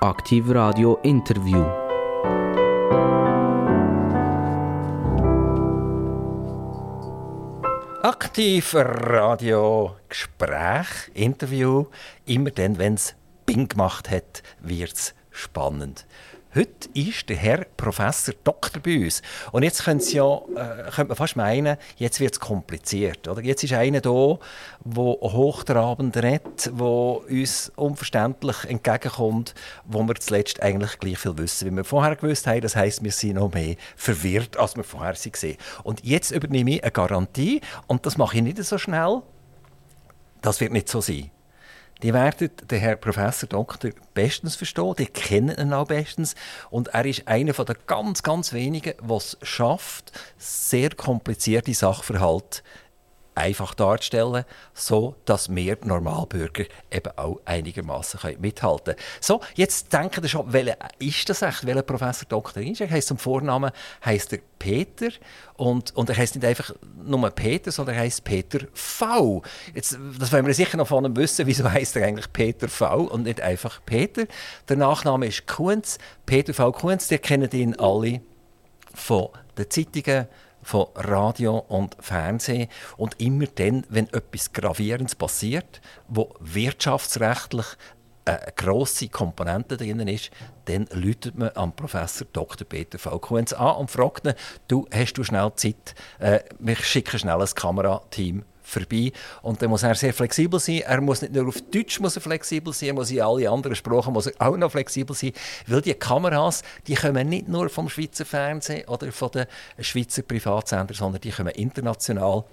Aktiv Radio Interview. Aktiv Radio Gespräch, Interview. Immer dann, wenn es Bing gemacht hat, wird es spannend. Heute ist der Herr Professor Doktor bei uns. Und jetzt ja, äh, könnte man fast meinen, jetzt wird es kompliziert. Oder? Jetzt ist einer da, der hochtrabend redet, der uns unverständlich entgegenkommt, wo wir zuletzt eigentlich gleich viel wissen, wie wir vorher gewusst haben. Das heisst, wir sind noch mehr verwirrt, als wir vorher waren. Und jetzt übernehme ich eine Garantie, und das mache ich nicht so schnell. Das wird nicht so sein. Die werden den Herr Professor Doktor bestens verstehen, die kennen ihn auch bestens. Und er ist einer der ganz, ganz wenigen, es schafft, sehr komplizierte Sachverhalte einfach darzustellen, so dass wir Normalbürger eben auch einigermaßen mithalten können. So, jetzt denken Sie schon, welcher ist das echt, welcher Professor ist? Er heißt zum Vornamen heißt er Peter und, und er heißt nicht einfach nur Peter, sondern er heißt Peter V. Jetzt, das wollen wir sicher noch von ihm wissen, wieso heißt er eigentlich Peter V und nicht einfach Peter. Der Nachname ist Kunz, Peter V. Kunz, der kennen ihn alle von den Zeitungen von Radio und Fernsehen. Und immer dann, wenn etwas Gravierendes passiert, wo wirtschaftsrechtlich eine grosse Komponente drin ist, dann läutet man am Professor Dr. Peter Falkowens an und fragt ihn, du, hast du schnell Zeit, äh, wir schicken schnell ein Kamerateam vorbei. Und dann muss er sehr flexibel sein. Er muss nicht nur auf Deutsch muss er flexibel sein, er muss in alle anderen Sprachen muss er auch noch flexibel sein. Weil die Kameras, die kommen nicht nur vom Schweizer Fernsehen oder von den Schweizer Privatsendern, sondern die kommen international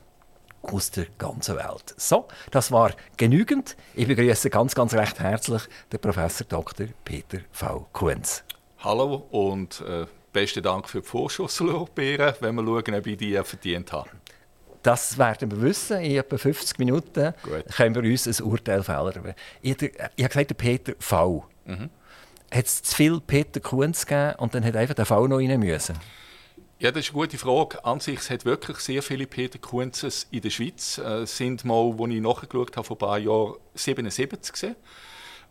aus der ganzen Welt. So, das war genügend. Ich begrüße ganz, ganz recht herzlich den Professor Dr. Peter V. Kunz. Hallo und äh, besten Dank für die Vorschusslorbeeren, wenn wir schauen, ob ich die verdient habe. Das werden wir wissen. In etwa 50 Minuten Gut. können wir uns ein Urteil fällen. Ich, ich habe gesagt, der Peter V. Mhm. Hat es zu viel Peter Kunz gegeben und dann hat einfach der V noch rein müssen? Ja, das ist eine gute Frage. An sich es hat wirklich sehr viele Peter Kunzes in der Schweiz. Es sind mal, als ich nachgeschaut habe, vor ein paar Jahren 77 gesehen.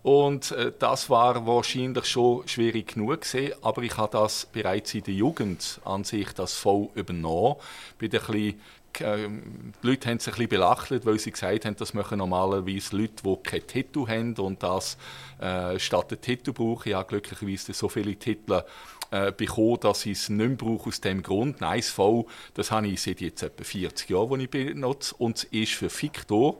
Und äh, das war wahrscheinlich schon schwierig genug gewesen, aber ich habe das bereits in der Jugend an sich das voll übernommen. Bin ein bisschen ähm, die Leute haben sich ein bisschen weil sie gesagt haben, das machen normalerweise Leute, die kein Tattoo haben und das äh, statt ein Tattoo brauche. Ich habe glücklicherweise so viele Titel äh, bekommen, dass ich es nicht brauche aus dem Grund. Nice voll, das habe ich seit jetzt etwa 40 Jahren, die ich benutze und es ist für Victor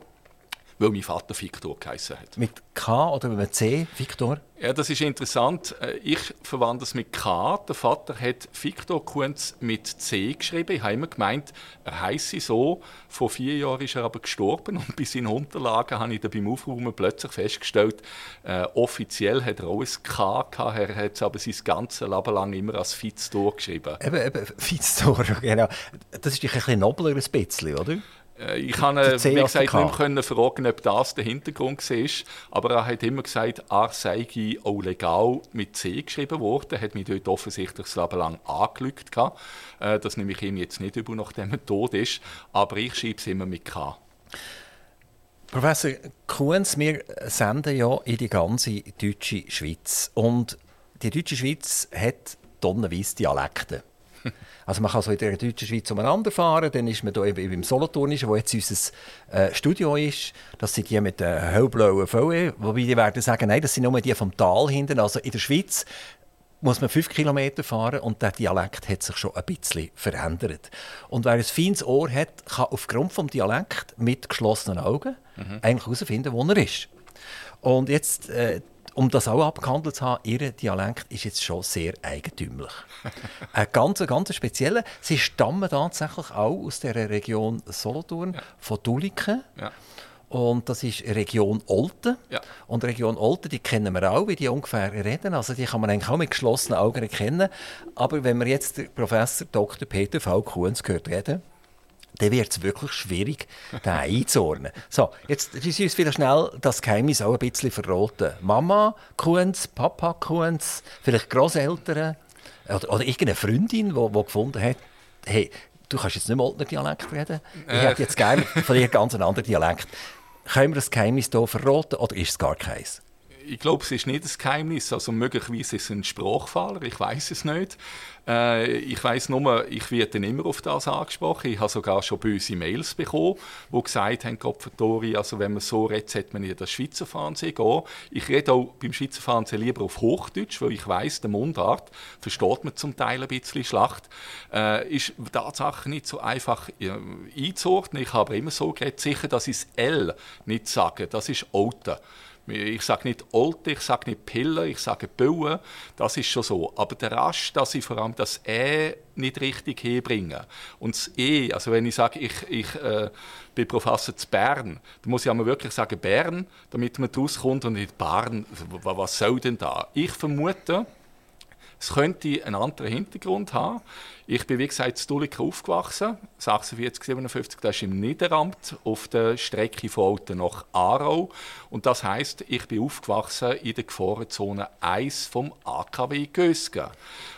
weil mein Vater Victor geheißen hat. Mit K oder mit C, Victor? Ja, das ist interessant. Äh, ich verwandle es mit K. Der Vater hat Victor Kunz mit C geschrieben. Ich habe immer gemeint, er heiße so. Vor vier Jahren ist er aber gestorben und bei seinen Unterlagen habe ich dann beim Aufräumen plötzlich festgestellt, äh, offiziell hat er auch ein K gehabt. Er hat es aber sein ganzes Leben lang immer als Fitztor geschrieben. Eben, eben Fitztor, genau. Das ist ein bisschen nobler ein bisschen, oder? Äh, ich kann wie gesagt, nicht mehr können fragen, ob das der Hintergrund war. Aber er hat immer gesagt, er sei auch legal mit C geschrieben worden. Er hat mich dort offensichtlich das Leben lang angelügt. Äh, das nehme ich ihm jetzt nicht über, nachdem er tot ist. Aber ich schreibe es immer mit K. Professor Kuhns, wir senden ja in die ganze deutsche Schweiz. Und die deutsche Schweiz hat tonnenweise Dialekte. Also man kann so in der deutschen Schweiz umeinander fahren, dann ist man hier eben im Solothurnischen, wo jetzt unser äh, Studio ist. Das sind die mit den hellblauen VW, wobei die werden sagen, nein, das sind nur die vom Tal hinten. Also in der Schweiz muss man fünf Kilometer fahren und der Dialekt hat sich schon ein bisschen verändert. Und wer ein feines Ohr hat, kann aufgrund des Dialekt mit geschlossenen Augen mhm. eigentlich herausfinden, wo er ist. Und jetzt äh, um das auch abgehandelt zu haben, ihr Dialekt ist jetzt schon sehr eigentümlich. Ein ganz, ganz spezieller. Sie stammen tatsächlich auch aus der Region Solothurn, ja. von Duliken. Ja. Und das ist Region Olten. Ja. Und Region Olten, die kennen wir auch, wie die ungefähr reden. Also die kann man eigentlich auch mit geschlossenen Augen erkennen. Aber wenn man jetzt Professor Dr. Peter V. Kuhns gehört reden, dann wird es wirklich schwierig, den einzuordnen. So, jetzt ist uns vielleicht schnell das Geheimnis auch ein bisschen verraten. Mama Kunz, Papa Kunz, vielleicht Großeltern oder, oder irgendeine Freundin, die gefunden hat, hey, du kannst jetzt nicht mehr Oldner Dialekt reden. Ich hätte jetzt gerne von dir ganz einen anderen Dialekt. Können wir das Geheimnis hier verraten oder ist es gar keins? Ich glaube, es ist nicht das Geheimnis. Also möglicherweise ist es ein Sprachfehler, ich weiß es nicht. Äh, ich weiß nur, ich werde immer auf das angesprochen. Ich habe sogar schon böse Mails bekommen, die gesagt haben, Kopfertori, also wenn man so redet, sollte man in das Schweizer Fernsehen gehen. Ich rede auch beim Schweizer Fernsehen lieber auf Hochdeutsch, weil ich weiß, der Mundart versteht man zum Teil ein bisschen schlecht. Äh, ist Tatsache nicht so einfach äh, einzuordnen. Ich habe immer so geredet, sicher, dass ich das L nicht sage. Das ist Outen. Ich sage nicht Olte, ich sage nicht Pille, ich sage Bauen. Das ist schon so. Aber der Rest, dass ich vor allem das E nicht richtig herbringe. Und das E, also wenn ich sage, ich, ich äh, bin Professor zu Bern, dann muss ich einmal wirklich sagen Bern, damit man rauskommt und nicht Bern. Was soll denn da? Ich vermute, es könnte einen anderen Hintergrund haben. Ich bin, wie gesagt, in Dulliken aufgewachsen, 46, 57, das ist im Niederamt, auf der Strecke von Alten nach Aarau. Und das heißt, ich bin aufgewachsen in der Gefahrenzone 1 vom AKW Gösgen.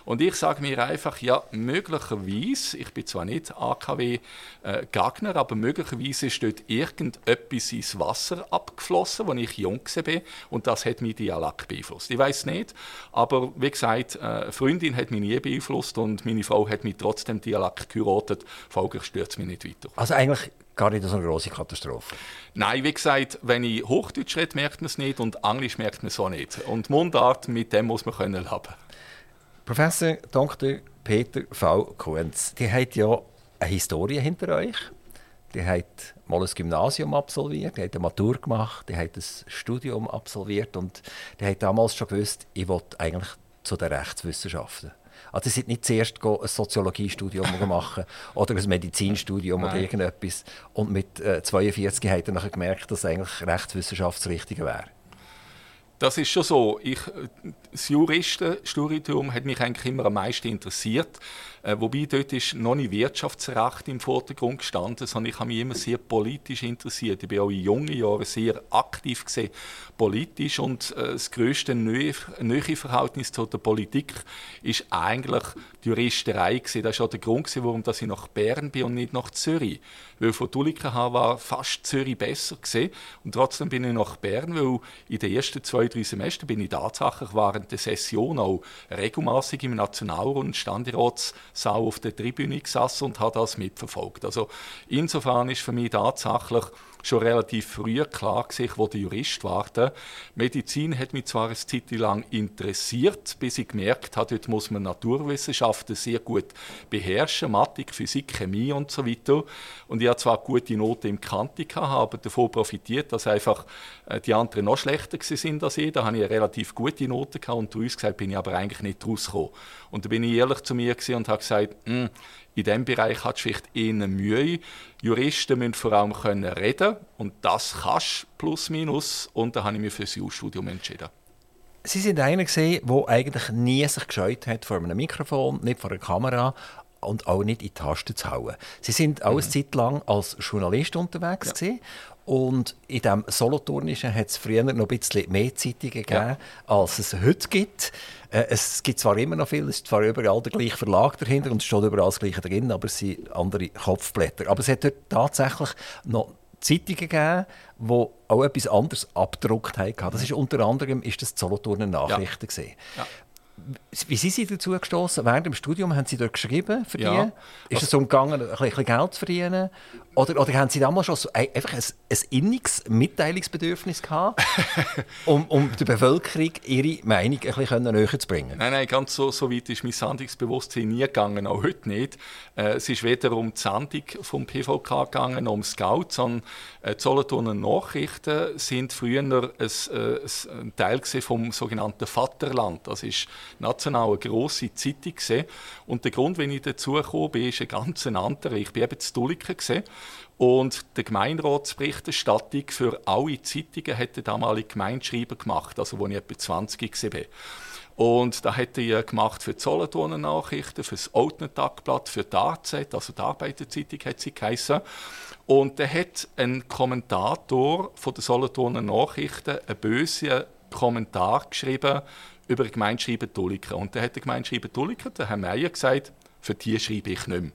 Und ich sage mir einfach, ja, möglicherweise, ich bin zwar nicht AKW-Gegner, äh, aber möglicherweise ist dort irgendetwas ins Wasser abgeflossen, als ich jung war, und das hat mein Dialekt beeinflusst. Ich weiß nicht, aber wie gesagt, eine äh, Freundin hat mich nie beeinflusst und meine Frau hat mich trotzdem Dialekt geheiratet, folglich stört es mich nicht weiter. Also eigentlich gar nicht so eine große Katastrophe? Nein, wie gesagt, wenn ich Hochdeutsch rede, merkt man es nicht und Englisch merkt man es auch nicht. Und Mundart, mit dem muss man können leben Professor Dr. Peter V. Kuhns, die hat ja eine Historie hinter euch. Die hat mal ein Gymnasium absolviert, die hat eine Matur gemacht, die hat ein Studium absolviert und die hat damals schon gewusst, ich will eigentlich zu den Rechtswissenschaften. Also sie sind nicht zuerst ein Soziologiestudium machen oder ein Medizinstudium Nein. oder irgendetwas und mit äh, 42 hat er gemerkt, dass eigentlich Rechtswissenschaft das Richtige wäre. Das ist schon so. Ich, das Juristenstudium hat mich eigentlich immer am meisten interessiert. Äh, wobei dort ist noch nicht Wirtschaftsrecht im Vordergrund gestanden, sondern ich habe mich immer sehr politisch interessiert. Ich bin auch in jungen Jahren sehr aktiv gesehen, politisch und äh, das größte Nähe Verhältnis zu der Politik ist eigentlich die Juristerei gewesen. Das war auch der Grund, warum ich nach Bern bin und nicht nach Zürich. Weil von Tuliken war fast Zürich besser gesehen und trotzdem bin ich nach Bern, weil in den ersten zwei, drei Semestern bin ich tatsächlich während der Session auch regelmäßig im Nationalrat und Ständerats Sau auf der Tribüne gesessen und habe das mitverfolgt. Also insofern ist für mich tatsächlich schon relativ früh klar gewesen, wo der Jurist warte. Medizin hat mich zwar eine Zeit lang interessiert, bis ich gemerkt habe, dort muss man Naturwissenschaften sehr gut beherrschen, Mathematik, Physik, Chemie und so weiter. Und ich hatte zwar gute Noten im Kantik, aber davon profitiert, dass einfach äh, die anderen noch schlechter sind als ich. Da hatte ich eine relativ gute Note gehabt und daraus gesagt bin ich aber eigentlich nicht rausgekommen. Und da bin ich ehrlich zu mir und habe gesagt, hm, in diesem Bereich hat es vielleicht eher Mühe. Juristen müssen vor allem können reden und das kannst plus minus. Und da habe ich mich für das EU-Studium entschieden. Sie sind einer der eigentlich nie sich gescheut hat vor einem Mikrofon, nicht vor einer Kamera und auch nicht in die Tasten zu hauen. Sie sind auch mhm. eine Zeit lang als Journalist unterwegs ja. Und in diesem Solothurnischen hat es früher noch ein bisschen mehr Zeitungen gegeben, ja. als es heute gibt. Äh, es gibt zwar immer noch viel, es ist zwar überall der gleiche Verlag dahinter und es steht überall das Gleiche drin, aber es sind andere Kopfblätter. Aber es hat dort tatsächlich noch Zeitungen gegeben, die auch etwas anderes abgedruckt haben. Das ist unter anderem ist das Solothurner Nachrichten. Ja. Ja. Wie sind Sie dazu gestoßen? Während dem Studium haben Sie dort geschrieben für die? Ja. Ist es also, umgegangen, ein bisschen Geld zu verdienen? Oder, oder haben Sie damals schon so einfach ein, ein inniges Mitteilungsbedürfnis gehabt, um, um der Bevölkerung ihre Meinung ein bisschen näher zu bringen? Nein, nein, ganz so, so weit ist mein Sendungsbewusstsein nie gegangen, auch heute nicht. Äh, es ist weder um die Sendung vom PVK gegangen, um Scout, sondern äh, die Solothurner Nachrichten sind früher ein, äh, ein Teil vom sogenannten Vaterland. Das ist national eine grosse Zeitung. Gewesen. Und der Grund, wenn ich dazu gekommen bin, ist ein ganz anderer. Ich bin eben zu Dulliken und die Gemeinderatsberichterstattung für alle Zeitungen hat der damalige Gemeindeschreiber gemacht, also als ich etwa 20 war. Und da hat er gemacht für die Solothurner Nachrichten, für das Outner Tagblatt, für die AZ, also die Arbeiterzeitung hat sie geheißen. Und er hat ein Kommentator von der Solothurner Nachrichten einen bösen Kommentar geschrieben über den Gemeindeschreiber Tulliken. Und dann hat der Gemeindeschreiber Tulliken, der Herr Meier, gesagt, für die schreibe ich nicht mehr.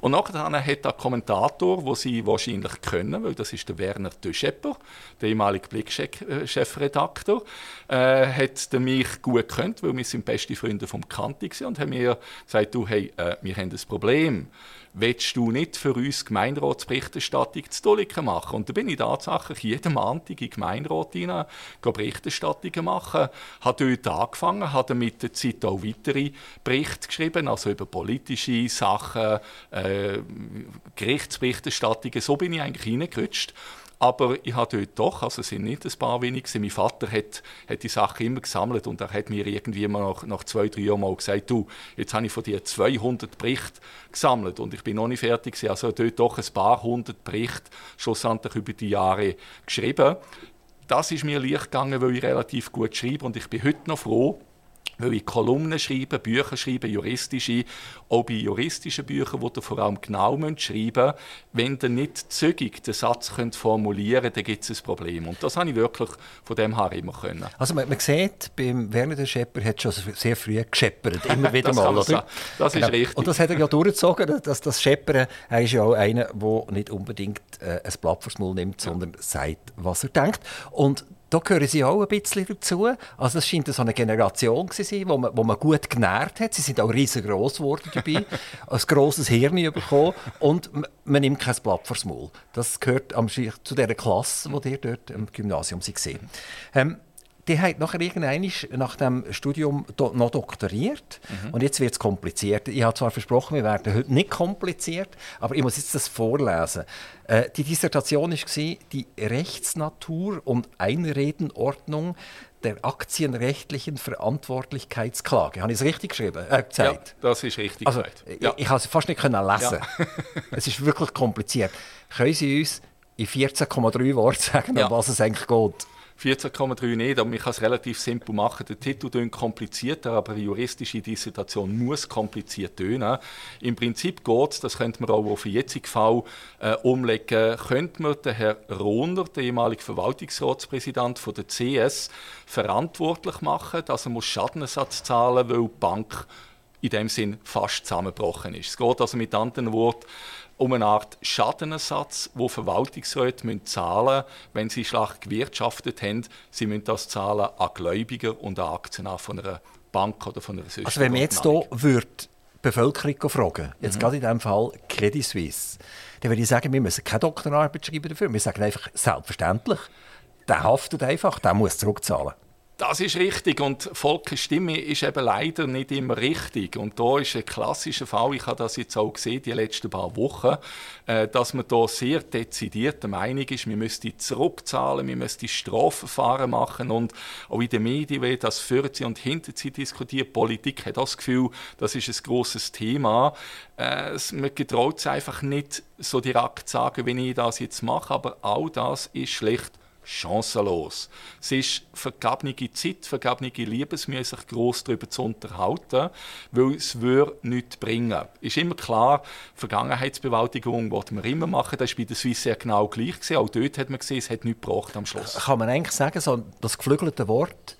Und nachher hat der Kommentator, den sie wahrscheinlich können, weil das ist der Werner Duschepper, der ehemalige Blick-Chefredakteur, äh, hat mich gut gekannt, weil wir sind beste Freunde vom Kanti und haben mir gesagt, du, hey, äh, wir haben ein Problem willst du nicht für uns Gemeinderatsberichterstattung zu Doliken machen? Und da bin ich tatsächlich jeden Montag in Gemeinderat rein, Berichterstattungen machen, habe dort angefangen, habe mit der Zeit auch weitere Berichte geschrieben, also über politische Sachen, äh, Gerichtsberichterstattungen, so bin ich eigentlich reingerutscht. Aber ich habe dort doch, also es sind nicht ein paar wenige, mein Vater hat, hat die Sachen immer gesammelt und er hat mir irgendwie mal nach, nach zwei, drei Jahren mal gesagt, du, jetzt habe ich von dir 200 Berichte gesammelt und ich bin noch nicht fertig gewesen. Also dort doch ein paar hundert Berichte schlussendlich über die Jahre geschrieben. Das ist mir leicht gegangen, weil ich relativ gut schreibe und ich bin heute noch froh, weil ich Kolumnen schreibe, Bücher schreibe, juristische, auch bei juristischen Büchern, wo ihr vor allem genau schreiben müsst, wenn ihr nicht zügig den Satz könnt formulieren könnt, dann gibt es ein Problem. Und das habe ich wirklich von dem her immer können. Also man, man sieht, beim Werner der Schepper hat schon sehr früh gescheppert, immer wieder das mal. Oder? Das ist genau. richtig. Und das hat er ja durchgezogen, dass das Scheppern, er ist ja auch einer, der nicht unbedingt äh, ein Blatt Maul nimmt, sondern ja. sagt, was er denkt. Und da gehören sie auch ein bisschen dazu. Also das scheint so eine Generation zu sein, wo man, wo man gut genährt hat. Sie sind auch riesengroß geworden dabei, ein grosses Hirn bekommen und man nimmt kein Blatt fürs Maul. Das gehört am, zu dieser Klasse, die ihr dort im Gymnasium waren. Ähm, die hat nachher irgendwann nach dem Studium do noch doktoriert. Mhm. Und jetzt wird es kompliziert. Ich habe zwar versprochen, wir werden heute nicht kompliziert, aber ich muss jetzt das vorlesen. Äh, die Dissertation war die Rechtsnatur und Einredenordnung der aktienrechtlichen Verantwortlichkeitsklage. Habe ich es richtig geschrieben? Äh, ja, das ist richtig. Also, ja. Ich, ich habe es fast nicht lesen. Ja. es ist wirklich kompliziert. Können Sie uns in 14,3 Worten sagen, ja. um was es eigentlich geht? 14,3 nicht, aber man kann es relativ simpel machen. Der Titel klingt komplizierter, aber eine juristische Dissertation muss kompliziert tönen. Im Prinzip geht es, das könnte man auch auf den jetzigen Fall äh, umlegen, könnte man den Herrn Rohner, der ehemalige Verwaltungsratspräsident von der CS, verantwortlich machen, dass er muss Schadenersatz zahlen muss, weil die Bank in dem Sinn fast zusammengebrochen ist. Es geht also mit anderen Worten um eine Art Schadenersatz, wo Verwaltungsräte müssen zahlen müssen, wenn sie schlecht gewirtschaftet haben. Sie müssen das zahlen an Gläubiger und an Aktionäre von einer Bank oder von einer System. Also wenn wir jetzt hier die Bevölkerung fragen, jetzt mhm. gerade in diesem Fall Credit Suisse, dann würde ich sagen, wir müssen keine Doktorarbeit schreiben dafür. Wir sagen einfach, selbstverständlich, der haftet einfach, der muss zurückzahlen. Das ist richtig und Volkes Stimme ist eben leider nicht immer richtig. Und da ist ein klassischer Fall, ich habe das jetzt auch gesehen, die letzten paar Wochen, äh, dass man da sehr dezidiert der Meinung ist, wir müssten zurückzahlen, wir müssten Strafverfahren machen und auch in den Medien wird das für sie und hinter sie diskutiert. Die Politik hat das Gefühl, das ist ein großes Thema. Äh, man getraut es einfach nicht so direkt zu sagen, wie ich das jetzt mache, aber all das ist schlecht chancenlos. Es ist vergebene Zeit, vergebene Liebesmühe, sich gross darüber zu unterhalten, weil es würde nichts bringen. Es ist immer klar, Vergangenheitsbewältigung wollte man immer machen, das war bei der Swiss sehr genau gleich. Gewesen. Auch dort hat man gesehen, es hat nichts gebracht am Schluss. Kann man eigentlich sagen, so das geflügelte Wort,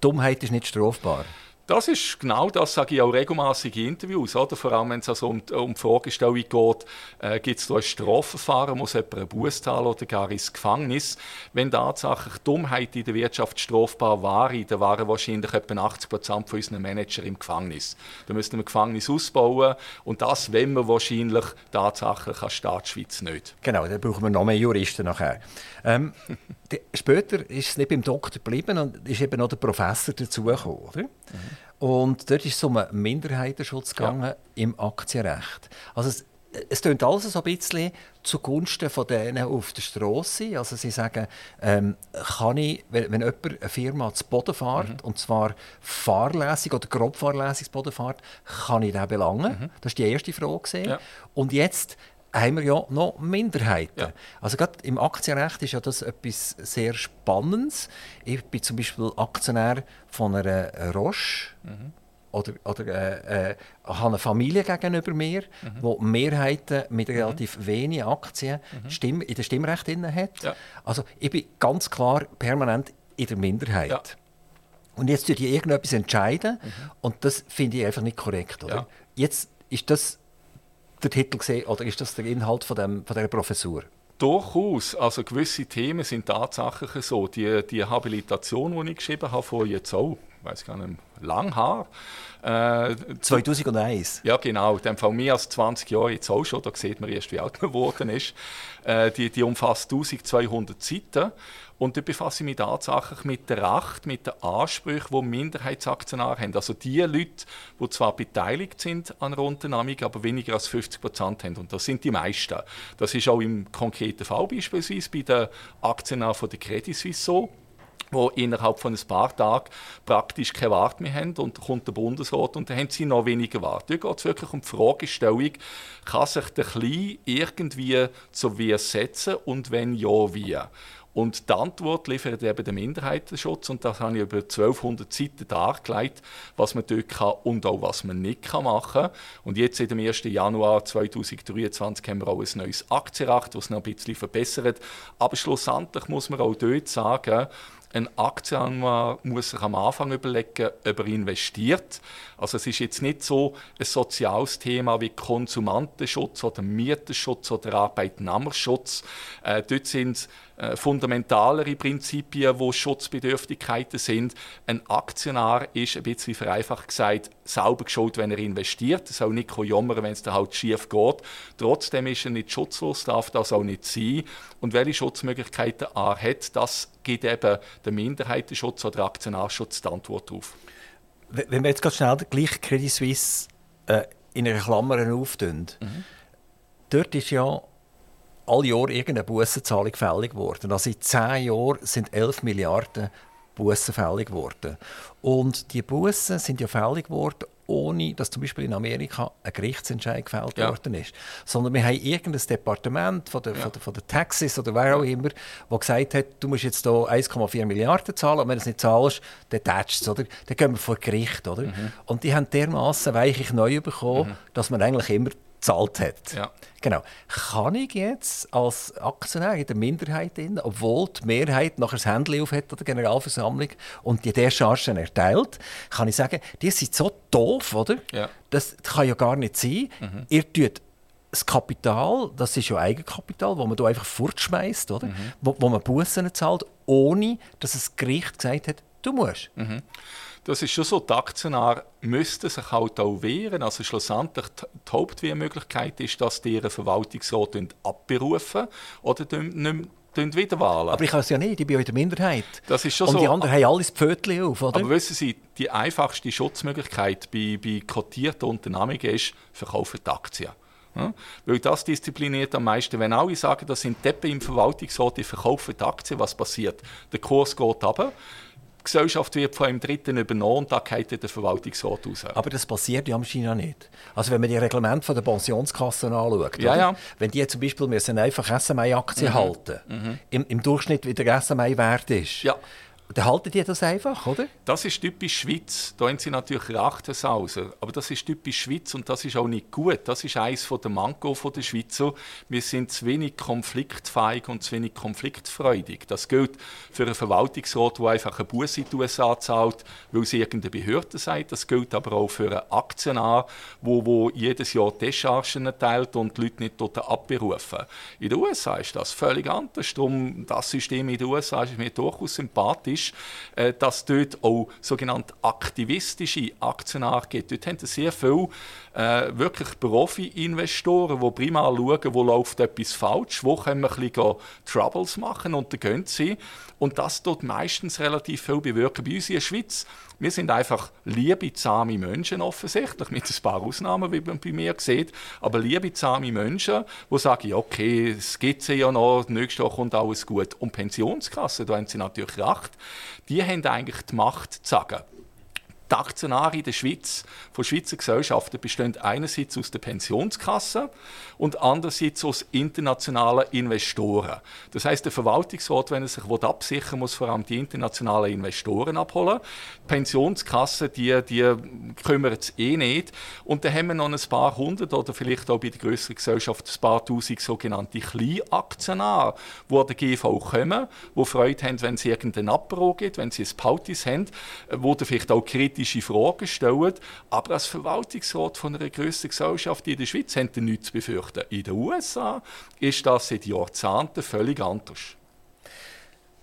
Dummheit ist nicht strafbar? Das ist genau das, sage ich auch regelmäßig in Interviews. Oder? Vor allem, wenn es also um, um die Fragestellung geht, äh, gibt es da ein Strafverfahren, muss jemand einen Buß zahlen oder gar ins Gefängnis. Wenn tatsächlich Dummheit in der Wirtschaft strafbar wäre, dann waren wahrscheinlich etwa 80 Prozent von unseren Manager im Gefängnis. Da müssten wir ein Gefängnis ausbauen und das wollen wir wahrscheinlich tatsächlich als Staatsschweiz nicht. Genau, da brauchen wir noch mehr Juristen nachher. Ähm, später ist es nicht beim Doktor geblieben und ist eben noch der Professor dazugekommen, oder? Mhm. Und dort ist es um einen Minderheitenschutz gegangen ja. im Aktienrecht. Also es, es klingt alles so ein bisschen zugunsten von denen auf der Straße. Also sie sagen, ähm, kann ich, wenn, wenn jemand eine Firma zu Boden fährt, mhm. und zwar fahrlässig oder grob fahrlässig zu Boden fährt, kann ich den belangen? Mhm. Das war die erste Frage. Ja. Und jetzt haben wir ja noch Minderheiten. Ja. Also gerade im Aktienrecht ist ja das etwas sehr Spannendes. Ich bin zum Beispiel Aktionär von einer Roche. Mhm. Oder, oder äh, äh, habe eine Familie gegenüber mir, mhm. die Mehrheiten mit mhm. relativ mhm. wenigen Aktien. Stimm, in der Stimmrecht hat. Ja. Also ich bin ganz klar permanent in der Minderheit. Ja. Und jetzt würde ich irgendetwas entscheiden mhm. und das finde ich einfach nicht korrekt. Oder? Jetzt ist das der Titel gesehen oder ist das der Inhalt von, dem, von dieser Professur? Durchaus. Also gewisse Themen sind tatsächlich so. Die, die Habilitation, die ich geschrieben habe, vor jetzt auch, weiß gar nicht, lang her. Äh, 2001? Ja, genau. Dem Fall mehr als 20 Jahre jetzt auch schon. Da sieht man erst, wie alt man geworden ist. Äh, die, die umfasst 1200 Seiten. Und da befasse ich mich tatsächlich mit der Recht, mit den Ansprüchen, die Minderheitsaktionäre haben. Also die Leute, die zwar beteiligt sind an einer Unternehmung, aber weniger als 50 Prozent haben. Und das sind die meisten. Das ist auch im konkreten Fall beispielsweise bei den Aktionären von der Credit Suisse so die innerhalb von ein paar Tagen praktisch keine Wart mehr haben und dann kommt der Bundesrat und dann haben sie noch weniger Wart. Da geht es wirklich um die Fragestellung, kann sich der Kleine irgendwie zur Wehr setzen und wenn ja, wie? Und die Antwort liefert eben der Minderheitenschutz und das habe ich über 1200 Seiten dargelegt, was man dort kann und auch was man nicht machen kann. Und jetzt, seit dem 1. Januar 2023, haben wir auch ein neues Aktienrecht, das noch ein bisschen verbessert. Aber schlussendlich muss man auch dort sagen, ein Aktionär muss sich am Anfang überlegen, ob er investiert. Also es ist jetzt nicht so ein soziales Thema wie Konsumentenschutz oder Mieterschutz oder Arbeitnehmerschutz. Äh, dort sind äh, fundamentalere Prinzipien, wo Schutzbedürftigkeiten sind. Ein Aktionär ist, ein bisschen vereinfacht gesagt, sauber geschaut, wenn er investiert. Er soll nicht jammern, wenn es da halt schief geht. Trotzdem ist er nicht schutzlos, darf das auch nicht sein. Und welche Schutzmöglichkeiten er hat, das gibt eben der Minderheitenschutz oder Aktionärschutz die Antwort darauf. Wenn wir jetzt ganz schnell gleich Credit Suisse äh, in einer Klammer auftun, mhm. dort ist ja alle Jahre irgendeine Bussenzahlung fällig geworden. Also in zehn Jahren sind 11 Milliarden Bussen fällig geworden. Und die Bussen sind ja fällig geworden, ohne dass zum Beispiel in Amerika ein Gerichtsentscheid gefällt ja. worden ist. Sondern wir haben irgendein Departement von der, ja. von der, von der Taxis oder wer auch immer, das gesagt hat, du musst jetzt hier 1,4 Milliarden zahlen und wenn du es nicht zahlst, dann tätschst es, oder? Dann gehen wir vor Gericht, oder? Mhm. Und die haben dermaßen weichlich neu bekommen, mhm. dass man eigentlich immer gezahlt hat. Ja. Genau. Kann ich jetzt als Aktionär in der Minderheit, drin, obwohl die Mehrheit nachher das Handy auf hat der Generalversammlung und die der Chargen erteilt, kann ich sagen, die sind so doof, oder? Ja. Das kann ja gar nicht sein. Mhm. Ihr tut das Kapital, das ist ja Eigenkapital, das man da einfach fortschmeißt, oder? Mhm. Wo, wo man Bussen zahlt, ohne dass das Gericht gesagt hat, du musst. Mhm das ist schon so, die Aktionäre müssten sich halt auch wehren. Also schlussendlich die Hauptwehrmöglichkeit ist, dass die ihren Verwaltungsrat abberufen oder nicht Wiederwahlen. Aber ich kann es ja nicht, ich bin ja in der Minderheit. Das ist schon Und so. die anderen haben alles Pfötchen auf, oder? Aber wissen Sie, die einfachste Schutzmöglichkeit bei, bei kotierten Unternehmungen ist, verkaufen die Aktien. Ja? Weil das diszipliniert am meisten. Wenn alle sagen, das sind Deppen im Verwaltungsrat, die verkaufen die Aktien, was passiert? Der Kurs geht runter. Gesellschaft wird von einem Dritten übernommen und da geht der Verwaltungsrat raus. Aber das passiert ja am China nicht. Also wenn man die Reglemente von der Pensionskassen anschaut, ja, ja. wenn die zum Beispiel müssen einfach SMI-Aktien mhm. halten, mhm. Im, Im, Durchschnitt wie der SMI-Wert ist, ja. Dann halten die das einfach, oder? Das ist typisch Schweiz. Da haben sie natürlich recht, Sauser. Aber das ist typisch Schweiz und das ist auch nicht gut. Das ist eines der Manko der Schweizer. Wir sind zu wenig konfliktfähig und zu wenig konfliktfreudig. Das gilt für einen Verwaltungsrat, der einfach eine Busse in die USA zahlt, weil sie irgendeine Behörde sagt. Das gilt aber auch für einen Aktionär, wo jedes Jahr Deschargen erteilt und die Leute nicht dort abberufen. In den USA ist das völlig anders. Darum, das System in den USA ist mir durchaus sympathisch ist, äh, dass dort auch sogenannte aktivistische Aktionäre gibt. Dort haben sehr viele äh, wirklich Profi-Investoren, die prima schauen, wo läuft etwas falsch, wo können wir ein bisschen Troubles machen und dann gehen sie. Und das tut meistens relativ viel bewirken. Bei uns in der Schweiz wir sind einfach liebe, zahme Menschen offensichtlich, mit ein paar Ausnahmen, wie man bei mir sieht, aber liebe, zahme Menschen, die sagen, okay, es gibt sie ja noch, nächstes Jahr kommt alles gut. Und Pensionskassen, da haben sie natürlich recht, die haben eigentlich die Macht zu sagen, die Aktionäre in der Schweiz von Schweizer Gesellschaften bestehen einerseits aus der Pensionskasse und andererseits aus internationalen Investoren. Das heißt, der Verwaltungsrat, wenn er sich absichern muss, vor allem die internationalen Investoren abholen. Die Pensionskasse, die, die kümmert es eh nicht. Und dann haben wir noch ein paar hundert oder vielleicht auch bei der größeren Gesellschaft ein paar tausend sogenannte Kleinaktionäre, die an der GV kommen, die Freude haben, wenn es irgendeinen Abbruch gibt, wenn sie ein Pautis haben, wo vielleicht auch kritisch kritische Fragen stellen. Aber als Verwaltungsrat von einer grössten Gesellschaft in der Schweiz haben sie nichts zu befürchten. In den USA ist das seit Jahrzehnten völlig anders.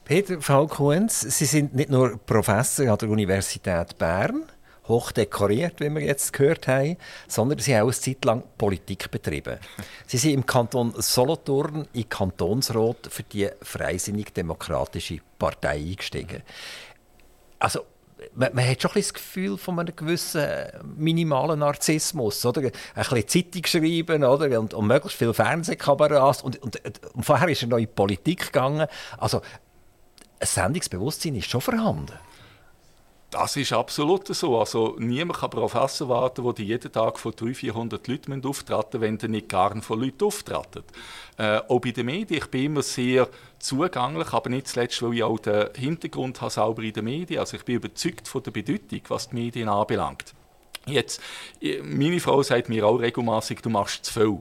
Peter Falkuens, Sie sind nicht nur Professor an der Universität Bern, hoch dekoriert, wie wir jetzt gehört haben, sondern Sie haben auch eine Zeit lang Politik betrieben. Sie sind im Kanton Solothurn in Kantonsrat für die Freisinnig-Demokratische Partei eingestiegen. Also, man, man, hat schon ein das Gefühl von einem gewissen minimalen Narzissmus, oder? Ein bisschen Zeitung schreiben, oder? Und, und möglichst viel Fernsehkameras. Und, und, und vorher ist er noch in die Politik gegangen. Also, ein Sendungsbewusstsein ist schon vorhanden. Das ist absolut so. Also niemand kann Professor warten, der jeden Tag von 300, 400 Leuten auftreten wenn er nicht gar von Leuten auftreten. Äh, auch bei den Medien, ich bin immer sehr zugänglich, aber nicht zuletzt, weil ich auch den Hintergrund habe, sauber in den Medien. Also ich bin überzeugt von der Bedeutung, was die Medien anbelangt. Jetzt, meine Frau sagt mir auch regelmäßig, du machst zu viel.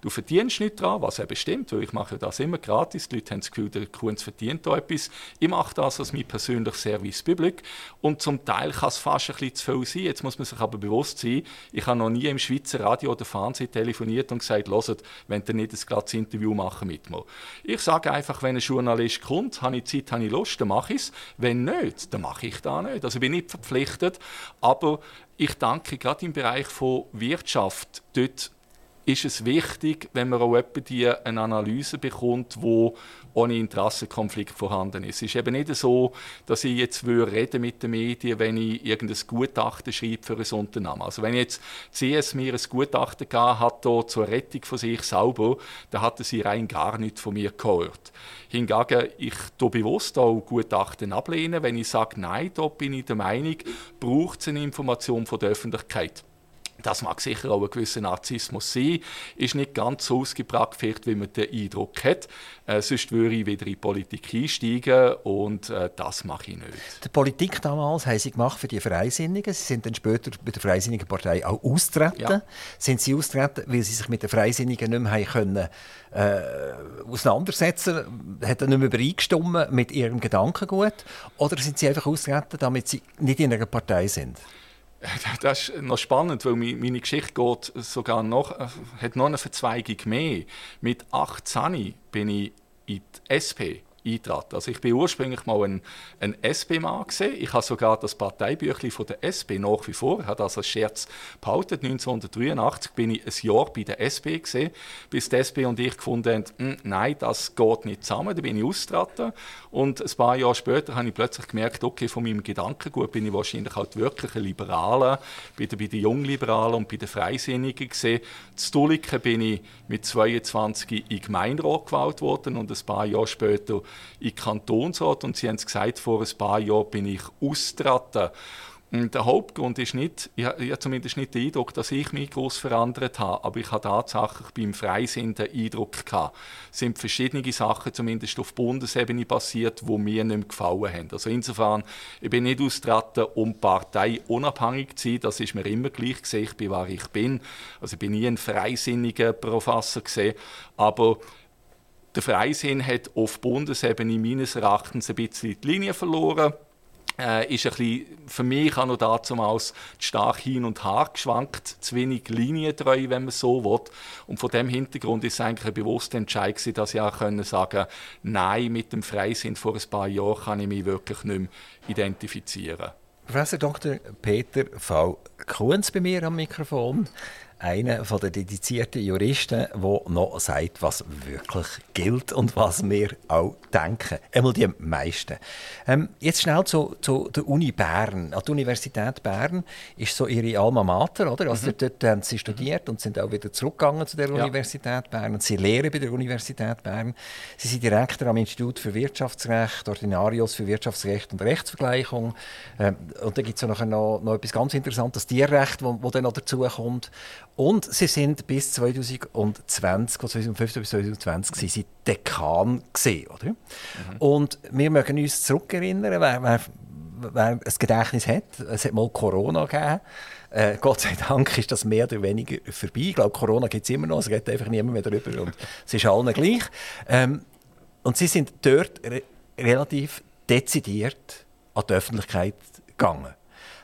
Du verdienst nicht daran, was eben stimmt, weil ich mache das immer gratis. Die Leute haben das Gefühl, der Kunst verdient da etwas. Ich mache das als mein persönliches Service Public und zum Teil kann es fast ein bisschen zu viel sein. Jetzt muss man sich aber bewusst sein, ich habe noch nie im Schweizer Radio oder Fernsehen telefoniert und gesagt, hört, wenn ihr nicht ein glattes Interview machen mit mir. Ich sage einfach, wenn ein Journalist kommt, habe ich Zeit, habe ich Lust, dann mache ich es. Wenn nicht, dann mache ich das nicht. Also ich bin nicht verpflichtet, aber ich danke gerade im Bereich von Wirtschaft, dort ist es wichtig, wenn man auch die eine Analyse bekommt, wo ohne Interessenkonflikt vorhanden ist. Es ist eben nicht so, dass ich jetzt reden mit den Medien, wenn ich irgendein Gutachten schreibe für ein Unternehmen. Also wenn jetzt CS mir ein Gutachten gegeben hat zur Rettung von sich selber, dann hatte sie rein gar nichts von mir gehört. Hingegen, ich tue bewusst auch Gutachten ablehnen, wenn ich sage, nein, da bin ich der Meinung, braucht es eine Information von der Öffentlichkeit. Das mag sicher auch ein gewisser Narzissmus sein, ist nicht ganz so ausgeprägt, vielleicht, wie man den Eindruck hat. Äh, sonst würde ich wieder in die Politik einsteigen und äh, das mache ich nicht. Die Politik damals haben Sie gemacht für die Freisinnigen. Sie sind dann später bei der Freisinnigen Partei auch austreten. Ja. Sind Sie austreten, weil Sie sich mit den Freisinnigen nicht mehr können, äh, auseinandersetzen Hat er nicht mehr übereingestimmt mit Ihrem Gedankengut? Oder sind Sie einfach austreten, damit Sie nicht in einer Partei sind? Das ist noch spannend, weil meine Geschichte geht sogar noch, äh, hat noch eine Verzweigung mehr. Mit 18 bin ich in die SP eintraten. Also ich bin ursprünglich mal ein, ein SP-Mann Ich habe sogar das Parteibüchlein von der SP nach wie vor, das als Scherz behalten. 1983 bin ich ein Jahr bei der SP gewesen, bis die SP und ich gefunden haben, hm, nein, das geht nicht zusammen. Da bin ich austreten und ein paar Jahre später habe ich plötzlich gemerkt, okay, von meinem Gedankengut bin ich wahrscheinlich halt wirklich ein Liberaler, bei den Jungliberalen und bei den Freisinnigen gesehen. Zu Tuliken bin ich mit 22 in Gemeinderat gewählt worden und ein paar Jahre später in Kantonsrat und Sie haben es gesagt, vor ein paar Jahren bin ich austreten. Der Hauptgrund ist nicht, ich habe zumindest nicht den Eindruck, dass ich mich groß verändert habe, aber ich habe tatsächlich beim Freisinn den Eindruck gehabt, es sind verschiedene Sachen zumindest auf Bundesebene passiert, wo mir nicht mehr gefallen haben. Also insofern, ich bin nicht austreten, um Partei unabhängig zu sein, das ist mir immer gleich gesehen, ich bin, wer ich bin. Also ich bin nie ein freisinniger Professor gesehen, aber der Freisinn hat auf Bundesebene meines Erachtens ein bisschen die Linie verloren. Äh, ist ein bisschen, für mich auch noch damals stark hin und her geschwankt, zu wenig linientreu, wenn man so will. Und von dem Hintergrund ist es eigentlich ein bewusster Entscheid dass ich auch können sagen nein, mit dem Freisinn vor ein paar Jahren kann ich mich wirklich nicht mehr identifizieren. Professor Dr. Peter V. Kunz bei mir am Mikrofon einer der dedizierten Juristen, der noch sagt, was wirklich gilt und was wir auch denken. Einmal die meisten. Ähm, jetzt schnell zu, zu, der Uni Bern. An der Universität Bern ist so ihre Alma Mater, oder? Also mhm. dort haben sie studiert und sind auch wieder zurückgegangen zu der ja. Universität Bern und sie lehren bei der Universität Bern. Sie sind Direktor am Institut für Wirtschaftsrecht, Ordinarius für Wirtschaftsrecht und Rechtsvergleichung. Ähm, und da gibt es noch, noch, noch etwas ganz Interessantes, das Tierrecht, das dann noch dazu kommt. Und sie sind bis 2020, 2015 bis 2020 sie sind Dekan gesehen, oder? Mhm. Und wir mögen uns zurückerinnern, wer, wer, wer ein Gedächtnis hat. Es hat mal Corona gegeben. Äh, Gott sei Dank ist das mehr oder weniger vorbei. Ich glaube, Corona gibt es immer noch, es geht einfach niemand mehr darüber und es ist allen gleich. Ähm, und sie sind dort re relativ dezidiert an die Öffentlichkeit gegangen.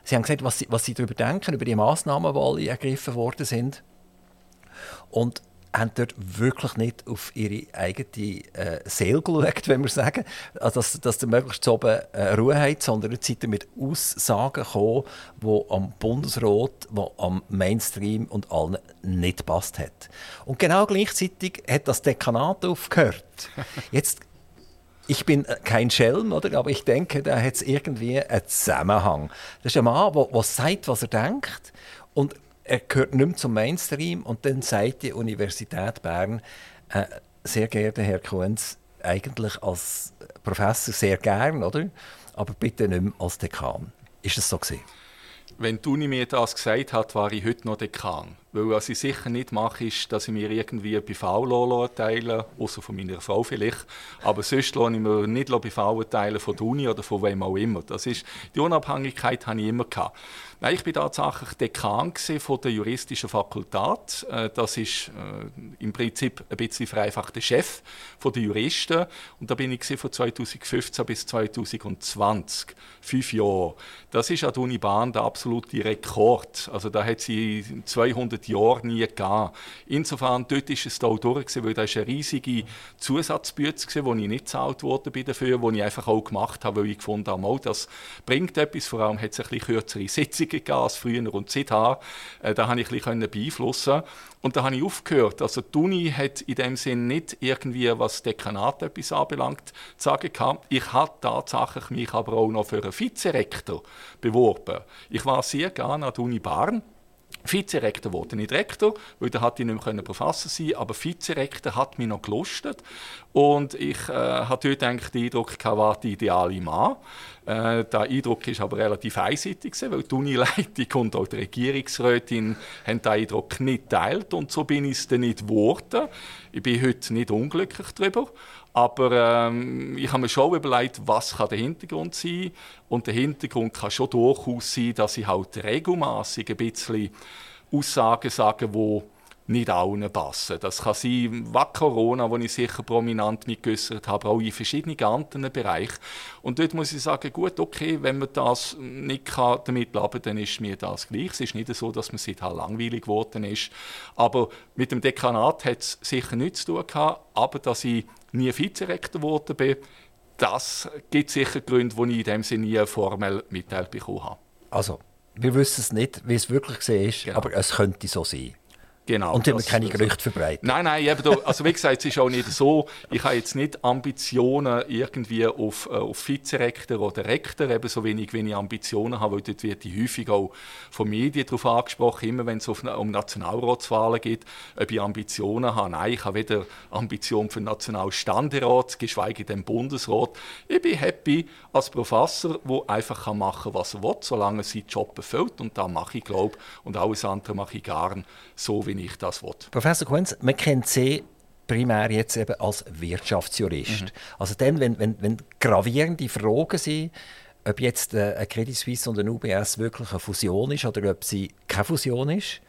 Sie haben gesagt, was Sie, was Sie darüber denken, über die Massnahmen, die alle ergriffen worden sind. Und haben dort wirklich nicht auf ihre eigene äh, Seele geschaut, wenn wir sagen, also dass, dass ihr möglichst oben äh, Ruhe habt, sondern jetzt seid ihr mit Aussagen gekommen, die am Bundesrat, die am Mainstream und allen nicht passt hat. Und genau gleichzeitig hat das Dekanat aufgehört. Jetzt ich bin äh, kein Schelm, oder? aber ich denke, da hat es irgendwie einen Zusammenhang. Das ist ein Mann, der sagt, was er denkt und er gehört nicht mehr zum Mainstream und dann sagt die Universität Bern, äh, sehr geehrter Herr Kuhns, eigentlich als Professor sehr gern, oder? aber bitte nicht mehr als Dekan. Ist das so gewesen? Wenn Tuni mir das gesagt hat, war ich heute noch Dekan. Weil was ich sicher nicht mache, ist, dass ich mir irgendwie BV erteilen außer von meiner Frau vielleicht. Aber sonst lasse ich mir nicht BV erteilen von der Uni oder von wem auch immer. Das ist, die Unabhängigkeit habe ich immer gehabt. Nein, ich bin tatsächlich Dekan von der juristischen Fakultät. Äh, das ist äh, im Prinzip ein bisschen vereinfacht der Chef der Juristen. Und da bin ich von 2015 bis 2020, fünf Jahre. Das ist an der Uni Bahn der absolute Rekord. Also da hat sie 200 Jahre nie gegeben. Insofern dort ist es auch durch, weil da ist eine riesige Zusatzbüte, die ich nicht gezahlt wurde dafür, die ich einfach auch gemacht habe, weil ich gefunden habe, das bringt etwas. Vor allem hat es ein bisschen kürzere Sitzungen gegeben als früher und seither. Äh, da habe ich ein bisschen beeinflussen und da habe ich aufgehört. Also die Uni hat in dem Sinn nicht irgendwie, was Dekanat etwas anbelangt, zu sagen gehabt. Ich habe tatsächlich mich aber auch noch für einen Vizerektor beworben. Ich war sehr gerne an der Uni Bern Vizerektor wurde nicht Rektor, weil da hatte ich nicht mehr Professor sein aber Vizerektor hat mich noch gelustet. Und ich äh, hatte dort eigentlich den Eindruck, ich war der ideale Mann. Äh, der Eindruck ist aber relativ einseitig, weil die Unileitung und auch die Regierungsrätin haben den Eindruck nicht teilt und so bin ich es dann nicht geworden. Ich bin heute nicht unglücklich darüber, aber ähm, ich habe mir schon überlegt, was kann der Hintergrund sein und der Hintergrund kann schon durchaus sein, dass ich halt regelmäßig ein bisschen Aussagen sage, die nicht allen passen. Das kann sein, was Corona, wo ich sicher prominent mitgeäußert habe, auch in verschiedenen anderen Bereichen. Und dort muss ich sagen, gut, okay, wenn man das nicht damit leben kann, dann ist mir das gleich. Es ist nicht so, dass man seither langweilig geworden ist. Aber mit dem Dekanat hat es sicher nichts zu tun gehabt, aber dass ich nie Vizerektor geworden bin, das gibt sicher Gründe, die ich in dem Sinne nie formell mitteilt bekommen habe. Also, wir wissen es nicht, wie es wirklich ist, genau. aber es könnte so sein. Genau. Und das, keine Gerüchte verbreiten. Nein, nein, eben da, also wie gesagt, es ist auch nicht so, ich habe jetzt nicht Ambitionen irgendwie auf, äh, auf Vizerektor oder Rektor, eben so wenig, wie ich Ambitionen habe, weil dort wird ich häufig auch von Medien darauf angesprochen, immer wenn es auf, um Nationalratswahlen geht, ob ich Ambitionen habe. Nein, ich habe weder Ambitionen für den Nationalständerat, geschweige denn Bundesrat. Ich bin happy als Professor, der einfach machen kann, was er will, solange er seinen Job erfüllt und da mache ich, glaube und alles andere mache ich gern so, wie wie ich das will. Professor Quenz, man kennt Sie primär jetzt eben als Wirtschaftsjurist. Mhm. Also dann, wenn, wenn, wenn gravierende Fragen sind, ob jetzt äh, eine Credit Suisse und eine UBS wirklich eine Fusion ist oder ob sie keine Fusion ist,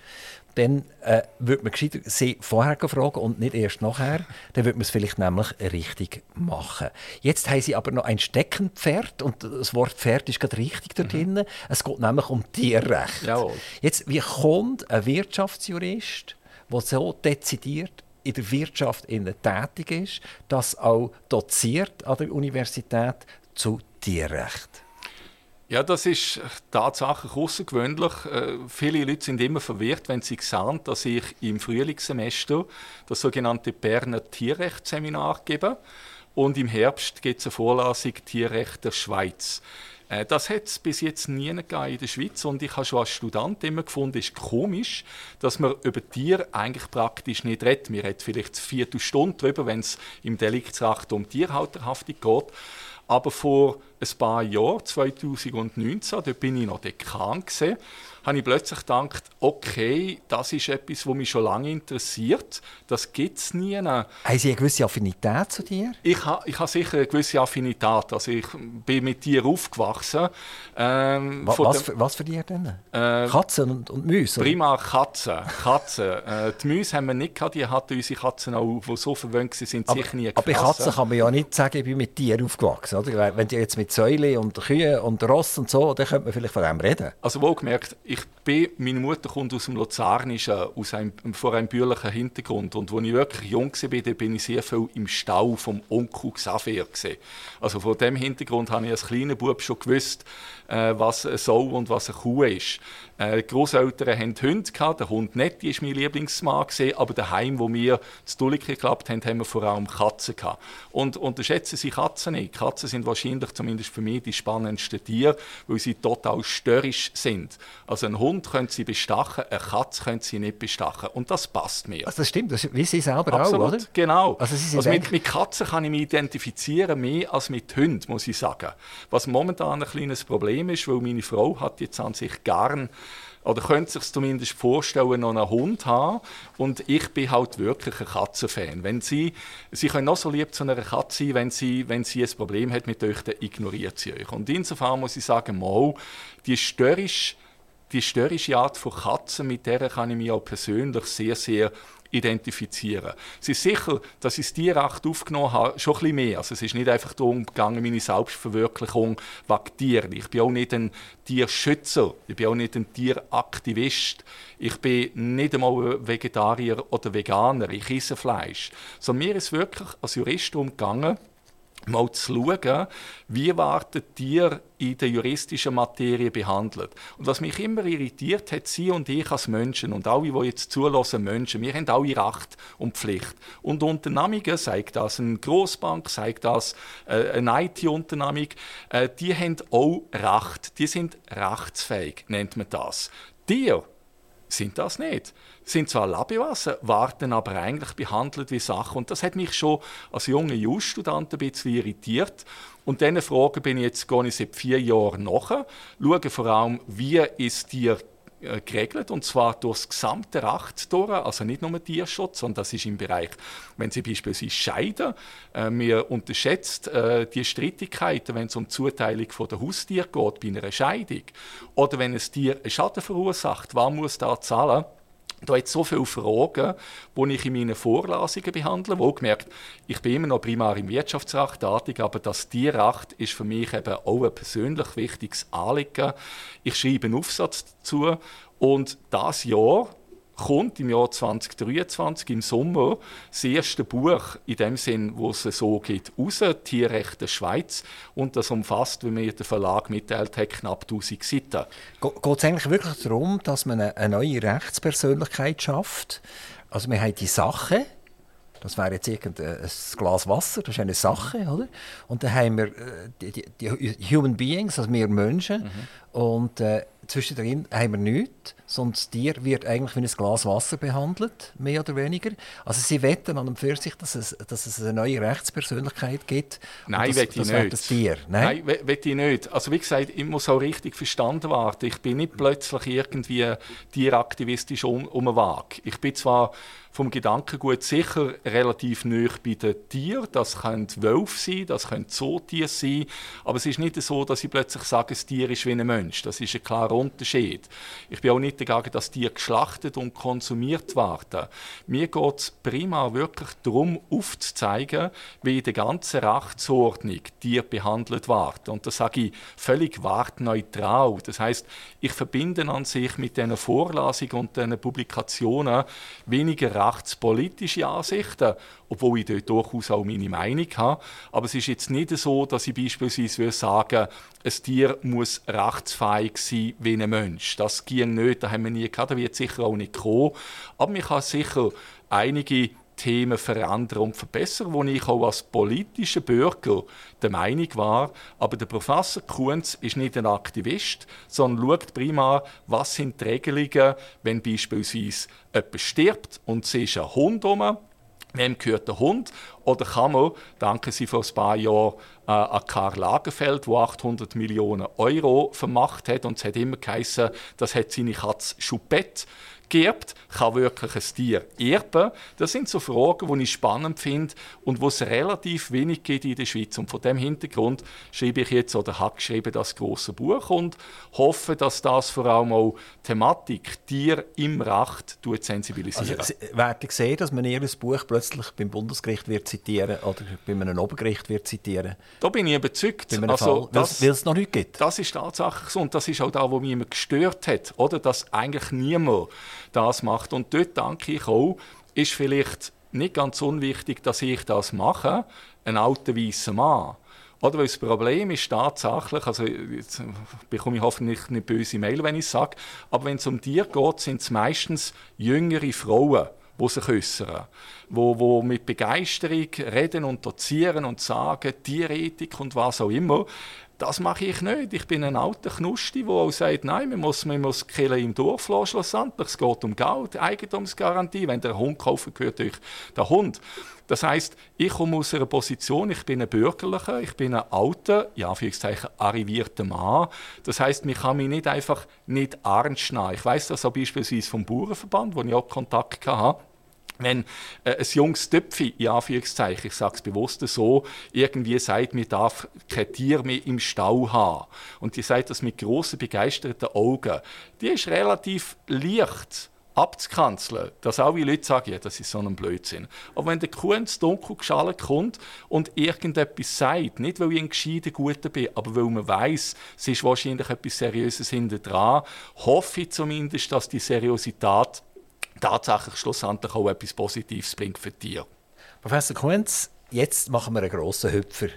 dann äh, würde man sie vorher fragen und nicht erst nachher. Dann würde man es vielleicht nämlich richtig machen. Jetzt haben sie aber noch ein Steckenpferd und das Wort Pferd ist gerade richtig dort mhm. Es geht nämlich um Tierrecht. Jawohl. Jetzt, wie kommt ein Wirtschaftsjurist, der so dezidiert in der Wirtschaft tätig ist, das auch doziert an der Universität zu Tierrecht? Ja, das ist tatsächlich außergewöhnlich. Äh, viele Leute sind immer verwirrt, wenn sie sehen, dass ich im Frühlingssemester das sogenannte Berner Tierrechtsseminar gebe und im Herbst gibt es eine Vorlesung Tierrecht der Schweiz. Äh, das hat es bis jetzt nie in der Schweiz und ich habe schon als Student immer gefunden, es ist komisch, dass man über Tiere eigentlich praktisch nicht redet. Wir reden vielleicht eine Viertelstunde darüber, wenn es im Deliktsrecht um Tierhalterhaftung geht. Aber vor ein paar Jahren, 2019, dort bin ich noch Dekan gewesen, habe ich plötzlich gedacht, okay, das ist etwas, was mich schon lange interessiert. Das gibt es nie. Haben Sie eine gewisse Affinität zu dir? Ich habe ich ha sicher eine gewisse Affinität. Also ich bin mit Tieren aufgewachsen. Ähm, was, was, für, was für Tiere denn? Äh, Katzen und, und Mäuse? Prima Katzen. Katzen. äh, die Mäuse haben wir nicht gehabt. Die hatten unsere Katzen auch, die so verwöhnt sind, aber, sicher nie gefressen. Aber bei Katzen kann man ja nicht sagen, ich bin mit Tieren aufgewachsen. Oder? Wenn die jetzt mit Säulen und Kühen und Ross und so, dann könnte man vielleicht von dem reden. Also wohlgemerkt, ich ich bin, meine Mutter kommt aus dem Luzernischen, aus einem, vor einem bürgerlichen Hintergrund. Und als ich wirklich jung war, bin ich sehr viel im Stau vom Onkel. Gewesen. Also vor dem Hintergrund habe ich als kleiner Bub schon gewusst, äh, was ein Sau und was eine Kuh ist. Äh, die Großeltern hatten Hunde, der Hund Netti war mein Lieblingsmann, aber daheim, wo wir zu Dulike geklappt haben, haben wir vor allem Katzen. Gehabt. Und unterschätzen Sie Katzen nicht. Katzen sind wahrscheinlich, zumindest für mich, die spannendsten Tiere, weil sie total störrisch sind. Also einen Hund können Sie bestachen, eine Katze können Sie nicht bestachen. Und das passt mir. Also das stimmt, das wie Sie selber Absolut, auch, oder? genau. Also, Sie also mit, mit, Katzen kann ich mich identifizieren, mehr als mit Hunden, muss ich sagen. Was momentan ein kleines Problem ist, weil meine Frau hat jetzt an sich gern oder könnte sich zumindest vorstellen, noch einen Hund haben. Und ich bin halt wirklich ein Katzenfan. Wenn sie, sie können noch so lieb zu einer Katze sein, wenn sie, wenn sie ein Problem hat mit euch, dann ignoriert sie euch. Und insofern muss ich sagen, mal, die störrische die störrische Art von Katzen, mit der kann ich mich auch persönlich sehr, sehr identifizieren. Es ist sicher, dass ich das Tierrecht aufgenommen habe, schon ein bisschen mehr. Also es ist nicht einfach darum gegangen, meine Selbstverwirklichung wegen Tieren. Ich bin auch nicht ein Tierschützer, ich bin auch nicht ein Tieraktivist, ich bin nicht einmal Vegetarier oder Veganer, ich esse Fleisch. Sondern mir ist wirklich als Jurist darum gegangen, mal zu schauen, wie werden Tiere in der juristischen Materie behandelt. Und was mich immer irritiert hat, Sie und ich als Menschen und alle, die jetzt zulassen, Menschen, wir haben alle Recht und Pflicht. Und Unternehmungen, sei das eine Großbank, sei das äh, eine IT-Unternehmung, äh, die haben auch Recht. Die sind rechtsfähig, nennt man das. Tiere sind das nicht. Sind zwar Labewasser, werden aber eigentlich behandelt wie Sachen. Und das hat mich schon als junger Jus-Student ein bisschen irritiert. Und diesen Fragen bin ich jetzt gehe ich seit vier Jahren nach. Schaue vor allem, wie ist die äh, geregelt und zwar durch das gesamte Recht durch, also nicht nur Tierschutz, sondern das ist im Bereich, wenn Sie beispielsweise scheiden, äh, unterschätzt äh, die Streitigkeiten, wenn es um die Zuteilung von der Haustier geht bei einer Scheidung oder wenn ein Tier einen Schaden verursacht, wer muss da zahlen? Da hat so viele Fragen, die ich in meinen Vorlesungen behandle. Wohlgemerkt, ich bin immer noch primär im Wirtschaftsrecht tätig, aber das Tierrecht ist für mich eben auch ein persönlich wichtiges Anliegen. Ich schreibe einen Aufsatz dazu und das Jahr kommt im Jahr 2023 im Sommer das erste Buch in dem Sinn, wo es so geht, raus, Tierrecht der Schweiz. Und das umfasst, wie mir der Verlag mitteilt hat, knapp 1000 Seiten. Geht es eigentlich wirklich darum, dass man eine neue Rechtspersönlichkeit schafft? Also wir haben die Sache, das wäre jetzt irgendein Glas Wasser, das ist eine Sache, oder? Und dann haben wir äh, die, die, die Human Beings, also wir Menschen. Mhm. Und äh, zwischendrin haben wir nichts, sondern das Tier wird eigentlich wie ein Glas Wasser behandelt, mehr oder weniger. Also sie wetten an und für sich, dass es, dass es eine neue Rechtspersönlichkeit gibt. Nein, das, das ich nicht. das Tier. Nein, Nein ich nicht. Also wie gesagt, ich muss auch richtig verstanden werden. Ich bin nicht plötzlich irgendwie tieraktivistisch um, um den Weg. Ich bin zwar vom Gedankengut sicher relativ nah bei den Tieren. Das können Wölfe sein, das können Zootiere sein. Aber es ist nicht so, dass ich plötzlich sage, ein Tier ist wie ein Mensch. Das ist ein klarer Unterschied. Ich bin auch nicht dagegen, dass Tiere geschlachtet und konsumiert werden. Mir geht es prima wirklich darum, aufzuzeigen, wie in der ganzen Rechtsordnung Tiere behandelt werden. Und das sage ich völlig wertneutral. Das heißt, ich verbinde an sich mit diesen Vorlesungen und diesen Publikationen weniger rechtspolitische Ansichten, obwohl ich dort durchaus auch meine Meinung habe. Aber es ist jetzt nicht so, dass ich beispielsweise sagen ein Tier muss rechtsfähig sein wie ein Mensch. Das ging nicht, das haben wir nie gehabt, das wird sicher auch nicht kommen. Aber man kann sicher einige Themen verändern und verbessern, wo ich auch als politischer Bürger der Meinung war, aber der Professor Kunz ist nicht ein Aktivist, sondern schaut primär, was sind die Regelungen, wenn beispielsweise jemand stirbt und es ist ein Hund um, wem gehört der Hund? Oder kann man, danke Sie vor ein paar Jahren äh, an Karl Lagerfeld, der 800 Millionen Euro vermacht hat, und es hat immer geheißen, das hat seine Katze Choupette geerbt, kann wirklich ein Tier erben? Das sind so Fragen, die ich spannend finde und wo es relativ wenig gibt in der Schweiz. Und von dem Hintergrund schreibe ich jetzt oder habe geschrieben das große Buch und hoffe, dass das vor allem auch Thematik Tier im Recht sensibilisiert. Also, werden sehen, dass man Ihr Buch plötzlich beim Bundesgericht wird zitieren oder bei einem Obergericht wird zitieren? Da bin ich überzeugt. Also, weil es noch nicht gibt. Das ist tatsächlich so und das ist auch da, wo mich immer gestört hat, oder? dass eigentlich niemand das macht. Und dort denke ich auch, ist vielleicht nicht ganz unwichtig, dass ich das mache, ein alter weißer Mann. Oder weil das Problem ist tatsächlich, also jetzt bekomme ich hoffentlich nicht böse Mail, wenn ich es sage, aber wenn es um Tiere geht, sind es meistens jüngere Frauen, die sich äußern, wo, wo mit Begeisterung reden und dozieren und sagen, Tierethik und was auch immer. Das mache ich nicht. Ich bin ein alter Knusti, der auch sagt, nein, man muss, man muss Kille im Dorf lassen, schlussendlich. Es geht um Geld, Eigentumsgarantie. Wenn der Hund kaufen, gehört euch der Hund. Das heißt, ich komme aus einer Position, ich bin ein Bürgerlicher, ich bin ein alter, ja, Anführungszeichen, arrivierter Mann. Das heißt, mich kann mich nicht einfach nicht ernst nehmen. Ich weiß das auch beispielsweise vom Bauernverband, wo ich auch Kontakt hatte wenn äh, ein junges Töpfi, in Anführungszeichen, ich sage es bewusst so, irgendwie sagt, mir darf kein Tier mehr im Stall haben. Und die sagt das mit grossen, begeisterten Augen. Die ist relativ leicht abzukanzeln, dass alle Leute sagen, ja, das ist so ein Blödsinn. Aber wenn der Kuh ins Dunkel geschallt kommt und irgendetwas sagt, nicht weil ich ein gescheiter Guter bin, aber weil man weiß, es ist wahrscheinlich etwas Seriöses hinter dran, hoffe ich zumindest, dass die Seriosität tatsächlich schlussendlich auch etwas Positives bringt für die Tiere. Professor Kunz, jetzt machen wir einen grossen Hüpfer.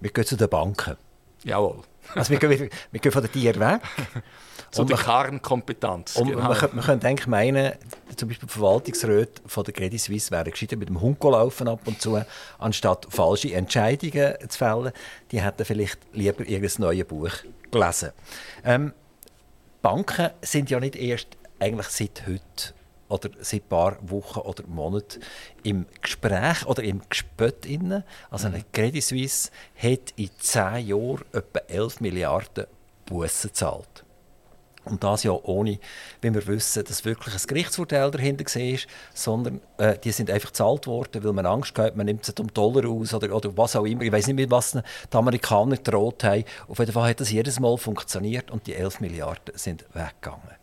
Wir gehen zu den Banken. Jawohl. Also wir, gehen, wir gehen von den Tieren weg. zu der Kernkompetenz. Und genau. man, könnte, man könnte eigentlich meinen, zum Beispiel die Verwaltungsräte von der Credit Suisse wären gescheiter mit dem Hund laufen ab und zu, anstatt falsche Entscheidungen zu fällen. Die hätten vielleicht lieber irgendein neues Buch gelesen. Ähm, Banken sind ja nicht erst eigentlich seit heute oder seit ein paar Wochen oder Monaten im Gespräch oder im Gespött. Also eine Credit Suisse hat in zehn Jahren etwa 11 Milliarden Bussen gezahlt. Und das ja ohne, wie wir wissen, dass wirklich ein Gerichtsurteil dahinter war, sondern äh, die sind einfach gezahlt worden, weil man Angst hatte, man nimmt sie um Dollar aus oder, oder was auch immer. Ich weiß nicht, mit was die Amerikaner droht haben. Auf jeden Fall hat das jedes Mal funktioniert und die 11 Milliarden sind weggegangen.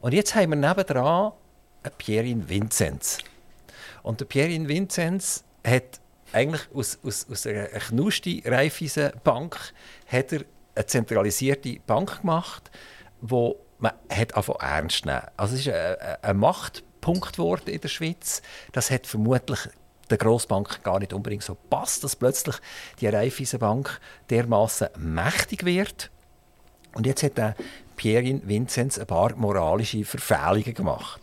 Und jetzt haben wir nebendran Pierin Vinzenz. Und der Pierin Vinzenz hat eigentlich aus, aus, aus einer knusti Raiffeisen-Bank hat er eine zentralisierte Bank gemacht, wo man hat ernst nehmen. Also es ist ein, ein Machtpunkt geworden in der Schweiz. Das hat vermutlich der Grossbank gar nicht unbedingt so passt, dass plötzlich die Raiffeisen-Bank dermaßen mächtig wird. Und jetzt hat der Pierin Vinzenz ein paar moralische Verfehlungen gemacht.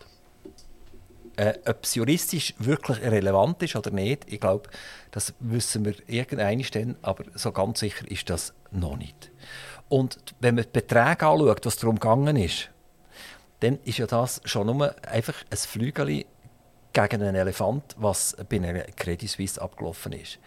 Äh, ob es juristisch wirklich relevant ist oder nicht, ich glaube, das wissen wir irgendwann dann, aber so ganz sicher ist das noch nicht. Und wenn man die Beträge anschaut, was darum gegangen ist, dann ist ja das schon nur einfach ein Flügel gegen einen Elefant, was bei einer Credit Suisse abgelaufen ist.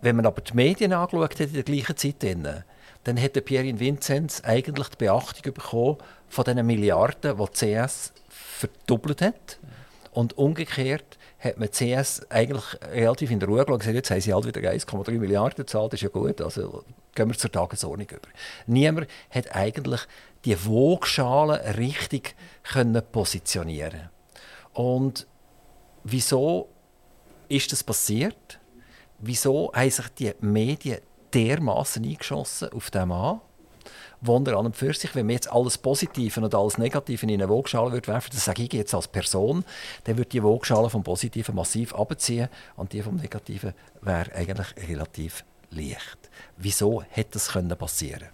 Wenn man aber die Medien angeschaut hat in der gleichen Zeit, dann hätte Pierre Vinzenz eigentlich die Beachtung bekommen von diesen Milliarden, die die CS verdoppelt hat. Und umgekehrt hat man CS eigentlich relativ in der Ruhe gelassen. Jetzt haben sie halt wieder 1,3 Milliarden gezahlt, das ist ja gut. Also gehen wir zur Tagesordnung über. Niemand hat eigentlich die Waagschale richtig können positionieren Und wieso ist das passiert? Wieso haben sich die Medien dermaßen eingeschossen auf den Mann? Wunder an und für sich, wenn man jetzt alles Positive und alles Negative in eine Waagschale würde werfen, das sage ich jetzt als Person, dann würde die Waagschale vom Positiven massiv abziehen und die vom Negativen wäre eigentlich relativ leicht. Wieso hätte das können passieren?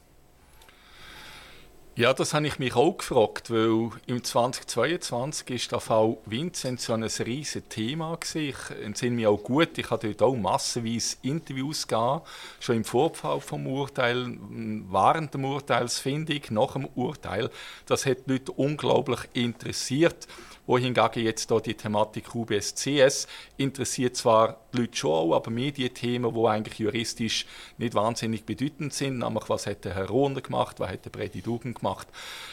Ja, das habe ich mich auch gefragt, weil im 2022 ist der Fall Vincent so ein riesiges Thema gewesen. Ich entsinne mich auch gut, ich habe dort auch massenweise Interviews gegeben, schon im Vorfall vom Urteil, während dem Urteilsfindung, nach dem Urteil. Das hat die Leute unglaublich interessiert wohingegen jetzt hier die Thematik UBS-CS interessiert zwar die Leute schon auch, aber mehr die eigentlich juristisch nicht wahnsinnig bedeutend sind, nämlich was hat der Herr Rohner gemacht, was hat der Brady Dugan gemacht.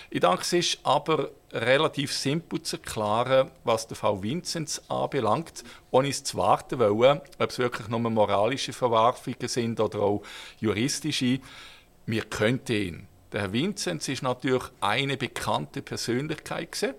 Ich denke, es ist aber relativ simpel zu erklären, was der Fall Vinzenz anbelangt, ohne es zu warten wollen, ob es wirklich nur moralische Verwerfungen sind oder auch juristische. Wir könnten ihn. Der Herr Vinzenz ist natürlich eine bekannte Persönlichkeit gewesen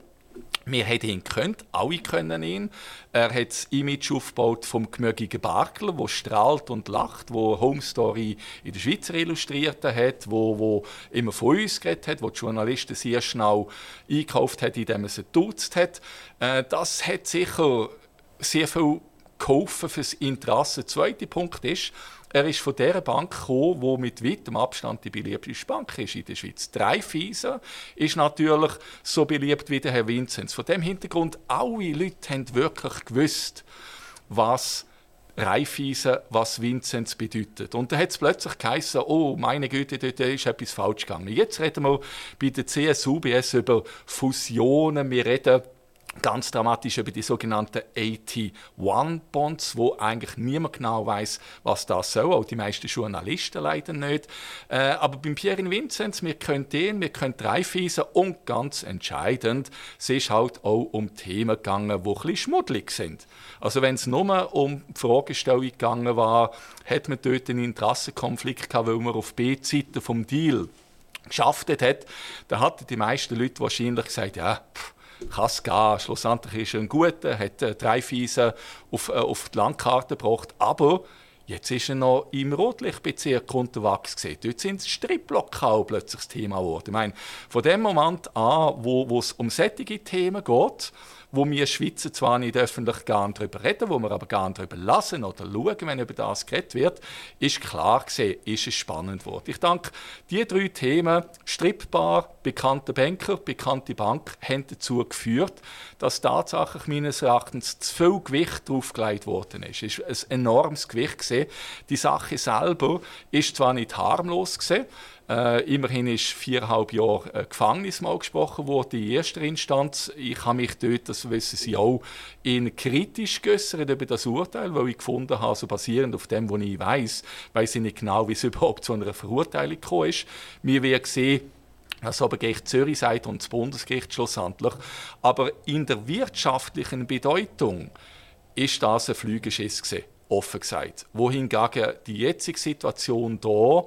wir hätten ihn gekannt, alle können ihn. Er hat das Image aufgebaut vom gemögigen Barkler, wo strahlt und lacht, wo Home Story in der Schweiz illustriert hat, wo, wo immer von uns geredet hat, wo die Journalisten sehr schnell eingekauft hat, indem er sie duzt hat. Äh, das hat sicher sehr viel geholfen fürs Interesse. Der zweite Punkt ist, er ist von der Bank gekommen, die mit weitem Abstand die beliebteste Bank ist in der Schweiz. Dreifeisen ist natürlich so beliebt wie der Herr Vinzenz. Von dem Hintergrund, alle Leute haben wirklich gewusst, was Raiffeisen, was Vinzenz bedeutet. Und da hat es plötzlich geheißen, oh, meine Güte, dort ist etwas falsch gegangen. Jetzt reden wir bei der CSUBS über Fusionen, wir reden ganz dramatisch über die sogenannten AT1-Bonds, wo eigentlich niemand genau weiß, was das soll, auch die meisten Journalisten leider nicht. Äh, aber beim Pierre Vinzenz, wir können den, wir können Dreifeisen und ganz entscheidend, es ist halt auch um Themen gegangen, die ein bisschen schmuddelig sind. Also wenn es nur um die Fragestellung gegangen war, hat man dort einen Interessenkonflikt gehabt, weil man auf B-Seite vom Deal geschafft hat, dann hatten die meisten Leute wahrscheinlich gesagt, ja, pff, kann es gehen. Schlussendlich ist er ein guter, hat äh, drei Fiesen auf, äh, auf die Landkarte gebracht, aber Jetzt ist er noch im Rotlichtbezirk unterwegs gewesen. Dort sind Stripplockal plötzlich das Thema geworden. Ich meine, von dem Moment an, wo es um solche Themen geht, wo wir Schweizer zwar nicht öffentlich gerne darüber reden, wo wir aber gerne darüber lassen oder schauen, wenn über das geredet wird, ist klar gesehen, ist es spannend geworden. Ich denke, die drei Themen, Strippbar, bekannte Banker, bekannte Bank, haben dazu geführt, dass tatsächlich meines Erachtens zu viel Gewicht draufgelegt worden ist. Es ist ein enormes Gewicht gesehen. Die Sache selber ist zwar nicht harmlos gesehen, äh, immerhin ist viereinhalb Jahre äh, Gefängnis mal gesprochen worden in erster Instanz. Ich habe mich dort, das wissen Sie auch, in kritisch geäußert über das Urteil, weil ich gefunden habe, so basierend auf dem, was ich weiß, weiß ich nicht genau, wie es überhaupt zu einer Verurteilung gekommen ist. Wir werden sehen, was Obergericht Zürich sagt und das Bundesgericht schlussendlich. Aber in der wirtschaftlichen Bedeutung ist das ein Flügeschiss gewesen, offen gesagt. Wohingegen die jetzige Situation hier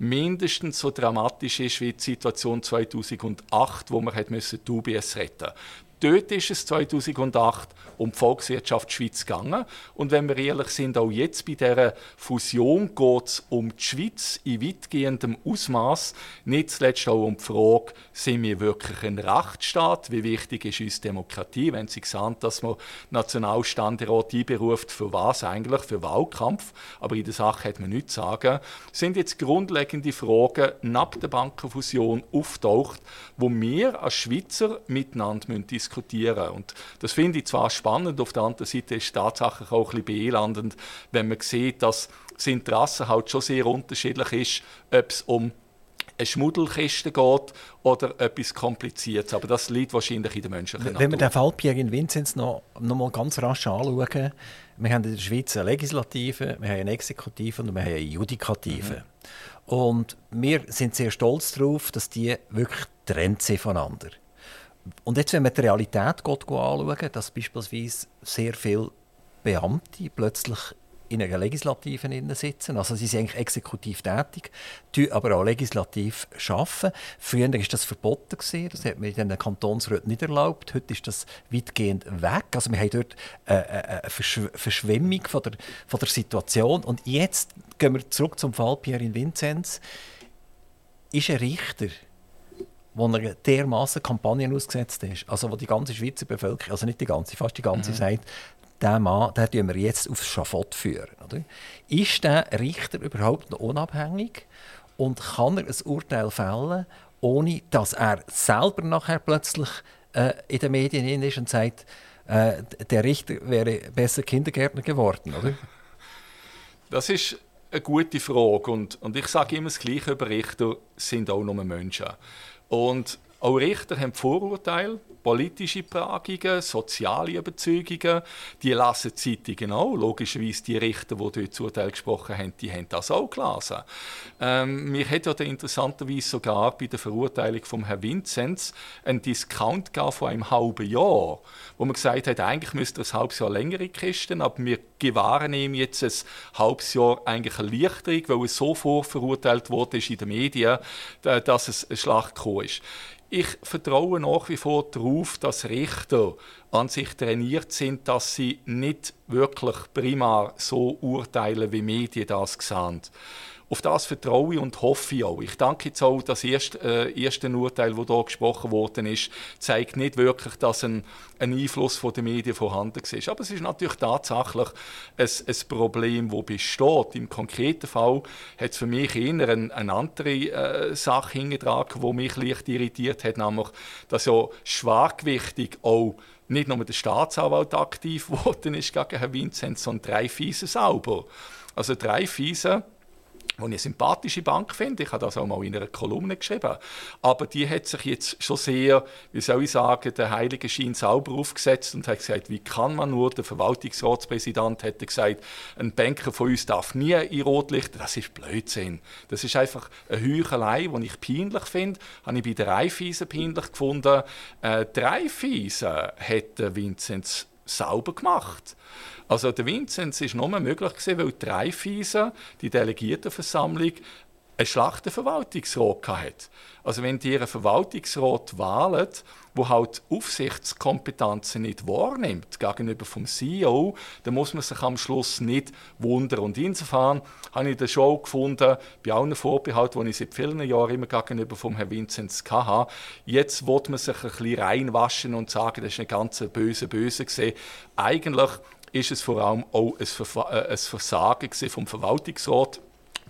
mindestens so dramatisch ist wie die Situation 2008, wo man hat müssen die UBS retten musste. Dort ist es 2008 um die Volkswirtschaft Schweiz gegangen. Und wenn wir ehrlich sind, auch jetzt bei dieser Fusion geht es um die Schweiz in weitgehendem Ausmaß. Nicht zuletzt auch um die Frage, sind wir wirklich ein Rechtsstaat? Wie wichtig ist uns Demokratie? Wenn Sie sehen, dass man Nationalständerat einberuft, für was eigentlich? Für Wahlkampf. Aber in der Sache hat man nichts zu sagen. Sind jetzt grundlegende Fragen nach der Bankenfusion auftaucht, wo wir als Schweizer miteinander diskutieren müssen. Und das finde ich zwar spannend, spannend. Auf der anderen Seite ist es tatsächlich auch ein bisschen beelandend, wenn man sieht, dass das Interesse halt schon sehr unterschiedlich ist, ob es um eine Schmuddelkiste geht oder etwas Kompliziertes. Aber das liegt wahrscheinlich in der menschlichen Natur. Wenn wir den Fall Pierre in Vinzenz noch, noch mal ganz rasch anschauen, wir haben in der Schweiz eine Legislative, wir haben eine Exekutive und wir haben eine Judikative. Mhm. Und wir sind sehr stolz darauf, dass die wirklich trennt sind voneinander. Und jetzt, wenn man die Realität anschauen, dass beispielsweise sehr viele Beamte plötzlich in einer Legislative sitzen. Also sie sind eigentlich exekutiv tätig, aber auch legislativ arbeiten. Früher war das verboten. Das hat man in den Kantonsräten nicht erlaubt. Heute ist das weitgehend weg. Also wir haben dort eine Verschwemmung von der, von der Situation. Und jetzt gehen wir zurück zum Fall Pierre in Vinzenz. Ist ein Richter wo er dermaßen Kampagnen ausgesetzt ist, also wo die ganze Schweizer Bevölkerung, also nicht die ganze, fast die ganze, mhm. sagt, der Mann, den führen wir jetzt aufs Schafott führen. Oder? Ist der Richter überhaupt noch unabhängig und kann er ein Urteil fällen, ohne dass er selber nachher plötzlich äh, in den Medien ist und sagt, äh, der Richter wäre besser Kindergärtner geworden, oder? Das ist eine gute Frage und, und ich sage immer das Gleiche über Richter, sind auch nur Menschen. Und auch Richter haben Vorurteile, politische Prägungen, soziale Überzeugungen. Die lassen Zeitungen auch. Logischerweise die Richter, die dort Urteil gesprochen haben, die haben das auch gelesen. Ähm, mir hat ja interessanterweise sogar bei der Verurteilung von Herrn Vinzenz einen Discount von einem halben Jahr, wo man gesagt hat, eigentlich müsste er ein halbes Jahr längere Kisten, aber wir gewahren ihm jetzt ein halbes Jahr eigentlich eine Erleichterung, weil er so vorverurteilt wurde in den Medien, dass es eine Schlacht gekommen ist. Ich vertraue nach wie vor darauf, dass Richter an sich trainiert sind, dass sie nicht wirklich primär so urteilen, wie Medien das sehen. Auf das vertraue ich und hoffe ich auch. Ich danke jetzt auch, das erste, äh, erste Urteil, das hier gesprochen worden ist, zeigt nicht wirklich, dass ein, ein Einfluss von den Medien vorhanden ist. Aber es ist natürlich tatsächlich ein, ein Problem, das besteht. Im konkreten Fall hat es für mich eher eine, eine andere äh, Sache hingetragen, die mich leicht irritiert hat, nämlich, dass ja schwergewichtig auch nicht nur der Staatsanwalt aktiv geworden ist gegen Herrn Vinzenz, sondern drei Fiese sauber. Also drei Fiese die ich eine sympathische Bank finde. Ich habe das auch mal in einer Kolumne geschrieben. Aber die hat sich jetzt schon sehr, wie soll ich sagen, der heilige Schein sauber aufgesetzt und hat gesagt, wie kann man nur, der Verwaltungsratspräsident hätte gesagt, ein Banker von uns darf nie in Rotlicht. Das ist Blödsinn. Das ist einfach eine Heuchelei, die ich peinlich finde. Habe ich bei der Raiffeisen peinlich gefunden. Äh, die Raiffeisen hätte Vinzenz sauber gemacht. Also der Vinzenz ist nur möglich gewesen, weil die Raiffeisen, die Delegiertenversammlung, einen Schlachtenverwaltungsrat hatte. Also wenn die ihren Verwaltungsrat wählen, wo halt Aufsichtskompetenzen nicht wahrnimmt gegenüber vom CEO, dann muss man sich am Schluss nicht wundern. Und insofern habe ich das schon gefunden, bei allen Vorbehalten, die ich seit vielen Jahren immer gegenüber vom Herrn Vinzenz hatte, jetzt wird man sich ein bisschen reinwaschen und sagen, das ist ein ganz böse, böse gesehen. Eigentlich ist es vor allem auch ein, äh, Versagen vom Verwaltungsrat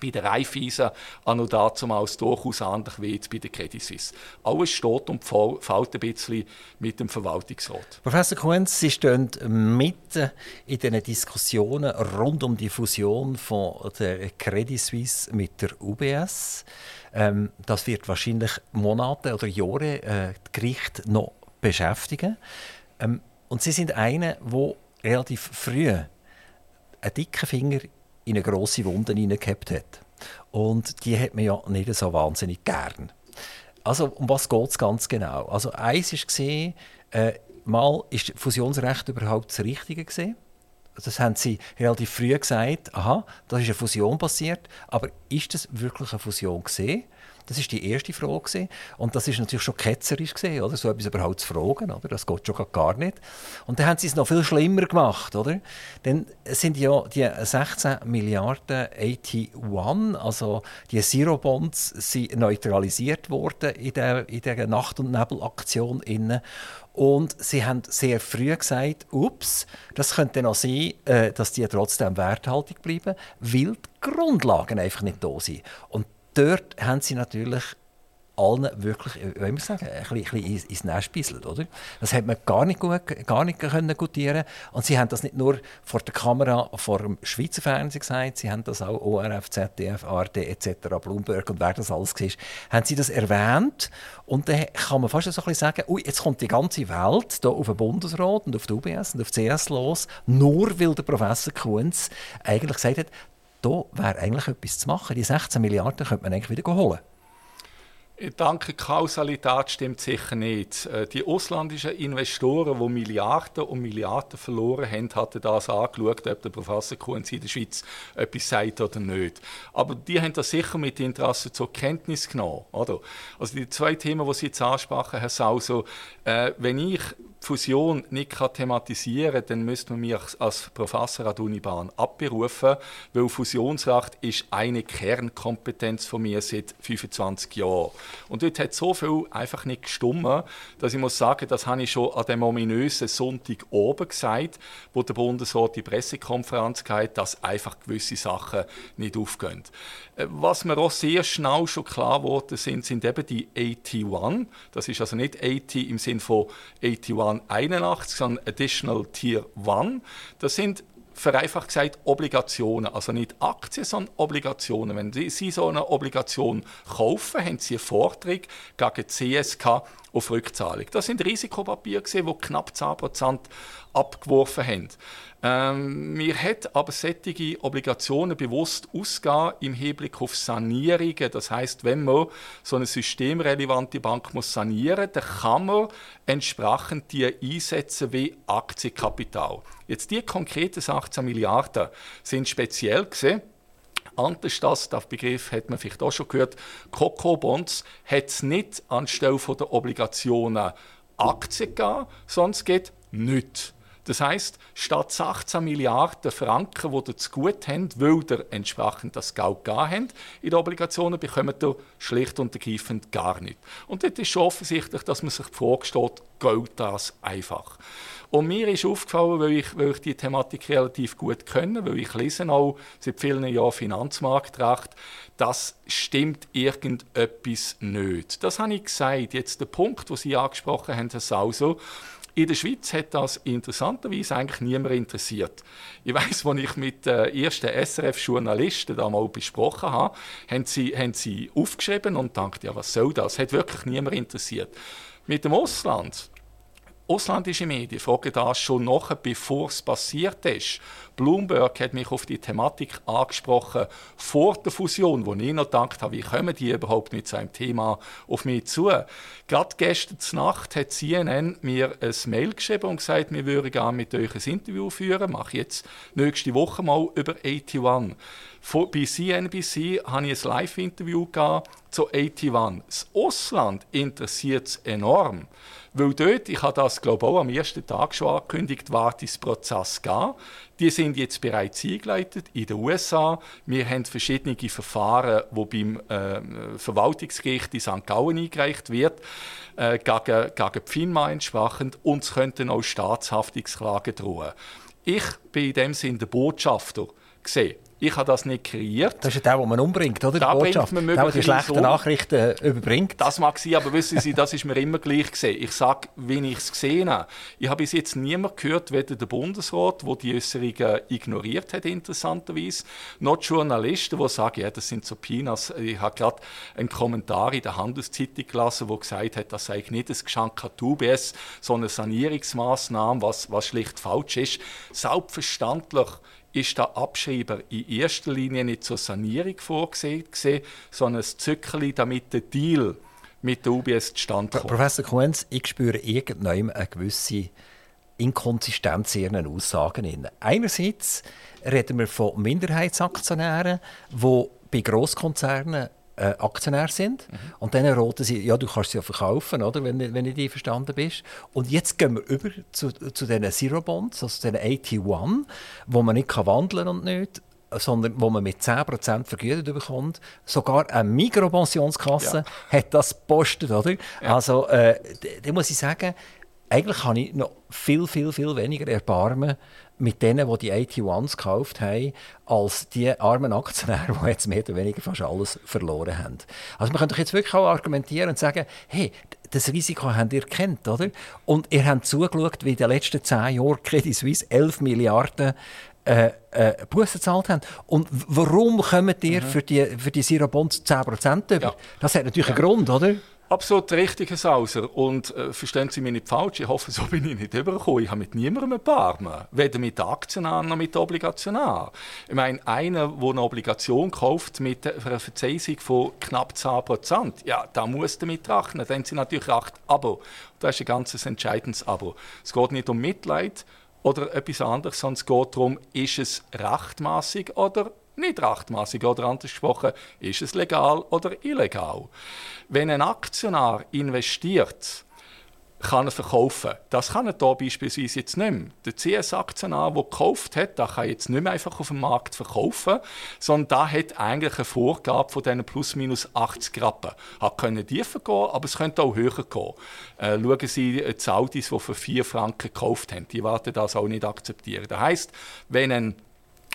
bei der Raiffeisen und dazumals durchaus anders wie jetzt bei der Credit Suisse. Alles steht und fällt ein bisschen mit dem Verwaltungsrat. Professor Kuhns, Sie stehen mitten in den Diskussionen rund um die Fusion von der Credit Suisse mit der UBS. Ähm, das wird wahrscheinlich Monate oder Jahre äh, Gericht noch beschäftigen. Ähm, und Sie sind einer, der relativ früh einen dicken Finger in eine grosse Wunde hineingehabt hat. Und die hat man ja nicht so wahnsinnig gern. Also um was geht es ganz genau? Also eins gesehen, äh, mal ist Fusionsrecht überhaupt das Richtige gesehen. Das haben sie relativ früh gesagt. Aha, da ist eine Fusion passiert, aber ist das wirklich eine Fusion gesehen? Das ist die erste Frage. Gewesen. Und das ist natürlich schon ketzerisch, gewesen, oder? so etwas überhaupt zu fragen. Oder? Das geht schon gar nicht. Und dann haben sie es noch viel schlimmer gemacht. Oder? Dann sind ja die 16 Milliarden AT1, also die Zero-Bonds, neutralisiert worden in der, in der Nacht- und Nebel-Aktion. Und sie haben sehr früh gesagt, ups, das könnte noch sein, äh, dass die trotzdem werthaltig bleiben, weil die Grundlagen einfach nicht da sind. Und dort haben sie natürlich allen wirklich, wie man sagen, ein bisschen, ins Nest bisselt, oder? Das hat man gar nicht, gut, gar nicht können gutieren Und sie haben das nicht nur vor der Kamera, vor dem Schweizer Fernsehen gesagt, sie haben das auch ORF, ZDF, ARD etc., Bloomberg und wer das alles war, haben sie das erwähnt. Und dann kann man fast so ein bisschen sagen, ui, jetzt kommt die ganze Welt hier auf den Bundesrat und auf die UBS und auf die CS los, nur weil der Professor Kunz eigentlich gesagt hat, da wäre eigentlich etwas zu machen. Die 16 Milliarden könnte man eigentlich wieder holen. Ich denke, Kausalität stimmt sicher nicht. Äh, die ausländischen Investoren, die Milliarden und Milliarden verloren haben, hatten das angeschaut, ob der Professor Kunz in der Schweiz etwas sagt oder nicht. Aber die haben das sicher mit Interesse zur Kenntnis genommen. Oder? Also die zwei Themen, die Sie jetzt ansprachen, Herr Sauso, äh, wenn ich Fusion nicht thematisieren kann, dann müsste man mich als Professor an der Unibahn abberufen, weil Fusionsrecht ist eine Kernkompetenz von mir seit 25 Jahren. Und dort hat so viel einfach nicht gestummt, dass ich muss sagen, das habe ich schon an dem ominösen Sonntag oben gesagt, wo der Bundesrat die Pressekonferenz hatte, dass einfach gewisse Sachen nicht aufgehen. Äh, was mir auch sehr schnell schon klar wurde, sind, sind eben die AT1. Das ist also nicht AT im Sinn von AT1 81, sondern Additional Tier 1. Das sind vereinfacht gesagt Obligationen, also nicht Aktien, sondern Obligationen. Wenn Sie so eine Obligation kaufen, haben Sie einen Vortrag gegen CSK auf Rückzahlung. Das sind Risikopapiere, die knapp 10% abgeworfen haben. Ähm, wir hat aber solche Obligationen bewusst ausgehen im Hinblick auf Sanierungen. Das heißt, wenn man so eine systemrelevante Bank muss sanieren, dann kann man entsprechend die einsetzen wie Aktienkapital. Jetzt die konkreten 18 Milliarden sind speziell gesehen. Anders das, der Begriff hat man vielleicht auch schon gehört, Coco-Bonds hat es nicht anstelle der Obligationen Aktien gegeben, es geht nichts. Das heißt, statt 18 Milliarden Franken, die ihr zu gut habt, weil ihr entsprechend das Geld gegeben habt, in den Obligationen bekommt ihr schlicht und ergreifend gar nichts. Und dort ist schon offensichtlich, dass man sich die Frage stellt, geht das einfach? Und mir ist aufgefallen, weil ich, weil ich die Thematik relativ gut kenne, weil ich lese auch seit vielen Jahren Finanzmarktrecht, das stimmt irgendetwas nicht. Das habe ich gesagt. Jetzt der Punkt, den Sie angesprochen haben, Herr Sauso, in der Schweiz hat das interessanterweise eigentlich niemand interessiert. Ich weiß, als ich mit den ersten SRF-Journalisten da mal besprochen habe, haben sie, haben sie aufgeschrieben und dachten, ja, was soll das? Hat wirklich niemand interessiert. Mit dem Ausland ausländische Medien fragen das schon nachher, bevor es passiert ist. Bloomberg hat mich auf die Thematik angesprochen vor der Fusion, wo ich noch gedacht habe, wie kommen die überhaupt mit so einem Thema auf mich zu. Gerade gestern Nacht hat CNN mir ein Mail geschrieben und gesagt, wir würden gerne mit euch ein Interview führen. Mache jetzt nächste Woche mal über 81. Bei CNBC habe ich ein Live-Interview zu 81. Das Ausland interessiert es enorm. Weil dort, ich habe das glaube ich auch am ersten Tag schon angekündigt, Wartungsprozess gehen. Die sind jetzt bereits eingeleitet in den USA. Wir haben verschiedene Verfahren, die beim äh, Verwaltungsgericht in St. Gallen eingereicht wird, äh, gegen, gegen die FINMA entsprechend. Und es könnten auch Staatshaftungsklagen drohen. Ich bin in dem Sinne der Botschafter gesehen. Ich habe das nicht kreiert. Das ist der, den man umbringt, oder? Da Botschaft. Man der, der die schlechten um. Nachrichten äh, überbringt. Das mag sein, aber wissen Sie, das ist mir immer gleich gesehen. Ich sage, wie ich es gesehen habe. Ich habe bis jetzt niemand gehört, weder der Bundesrat, der die Äußerungen ignoriert hat, interessanterweise, noch die Journalisten, die sagen, ja, das sind so Pinas. Ich habe gerade einen Kommentar in der Handelszeitung gelesen, der gesagt hat, das sei nicht ein Geschenk an die UBS, sondern eine Sanierungsmaßnahme, was, was schlicht falsch ist. Selbstverständlich ist der Abschreiber in erster Linie nicht zur Sanierung vorgesehen, sondern ein Zückerli, damit der Deal mit der UBS zustande kommt. Professor Kuhns, ich spüre irgendwann eine gewisse Inkonsistenz in Ihren Aussagen. Einerseits reden wir von Minderheitsaktionären, die bei Grosskonzernen äh, Aktionär sind. Mhm. Und dann roten sie, ja, du kannst sie ja verkaufen, oder, wenn, wenn du die verstanden bist. Und jetzt gehen wir über zu, zu diesen Zero Bonds, also diesen 81, wo man nicht kann wandeln und nicht sondern wo man mit 10% vergütet bekommt. Sogar eine Mikropensionskasse ja. hat das gepostet, oder? Ja. Also, äh, da muss ich sagen, eigentlich habe ich noch viel, viel, viel weniger Erbarmen mit denen, die die 81s gekauft haben, als die armen Aktionäre, die jetzt mehr oder weniger fast alles verloren haben. Also man könnte jetzt wirklich auch argumentieren und sagen, hey, das Risiko habt ihr kennt, oder? Und ihr habt zugeschaut, wie in den letzten zehn Jahren Credit Suisse 11 Milliarden äh, äh, Bussen gezahlt haben. Und warum kommt ihr mhm. für die, für die Zero Bonds 10% über? Ja. Das hat natürlich ja. einen Grund, oder? Absolut richtig, Herr Sauser. Und äh, verstehen Sie mich nicht falsch, ich hoffe, so bin ich nicht übergekommen. Ich habe mit niemandem Erbarmen. Weder mit den Aktionären noch mit den Aktionären. Ich meine, einer, der eine Obligation kauft mit einer Verzeihung von knapp 10%, ja, da muss damit rechnen. Dann sind natürlich acht Abo. Das ist ein ganz entscheidendes Abo. Es geht nicht um Mitleid oder etwas anderes, sondern es geht darum, ist es rechtmäßig oder nicht rechtmäßig oder anders gesprochen, ist es legal oder illegal. Wenn ein Aktionär investiert, kann er verkaufen. Das kann er hier beispielsweise jetzt nicht mehr. Der CS-Aktionär, der gekauft hat, der kann jetzt nicht mehr einfach auf dem Markt verkaufen, sondern da hat eigentlich eine Vorgabe von diesen plus minus 80 Rappen. Hat können tiefer gehen, aber es könnte auch höher gehen. Äh, schauen Sie die Audis, die für 4 Franken gekauft haben, die werden das auch nicht akzeptieren. Das heisst, wenn ein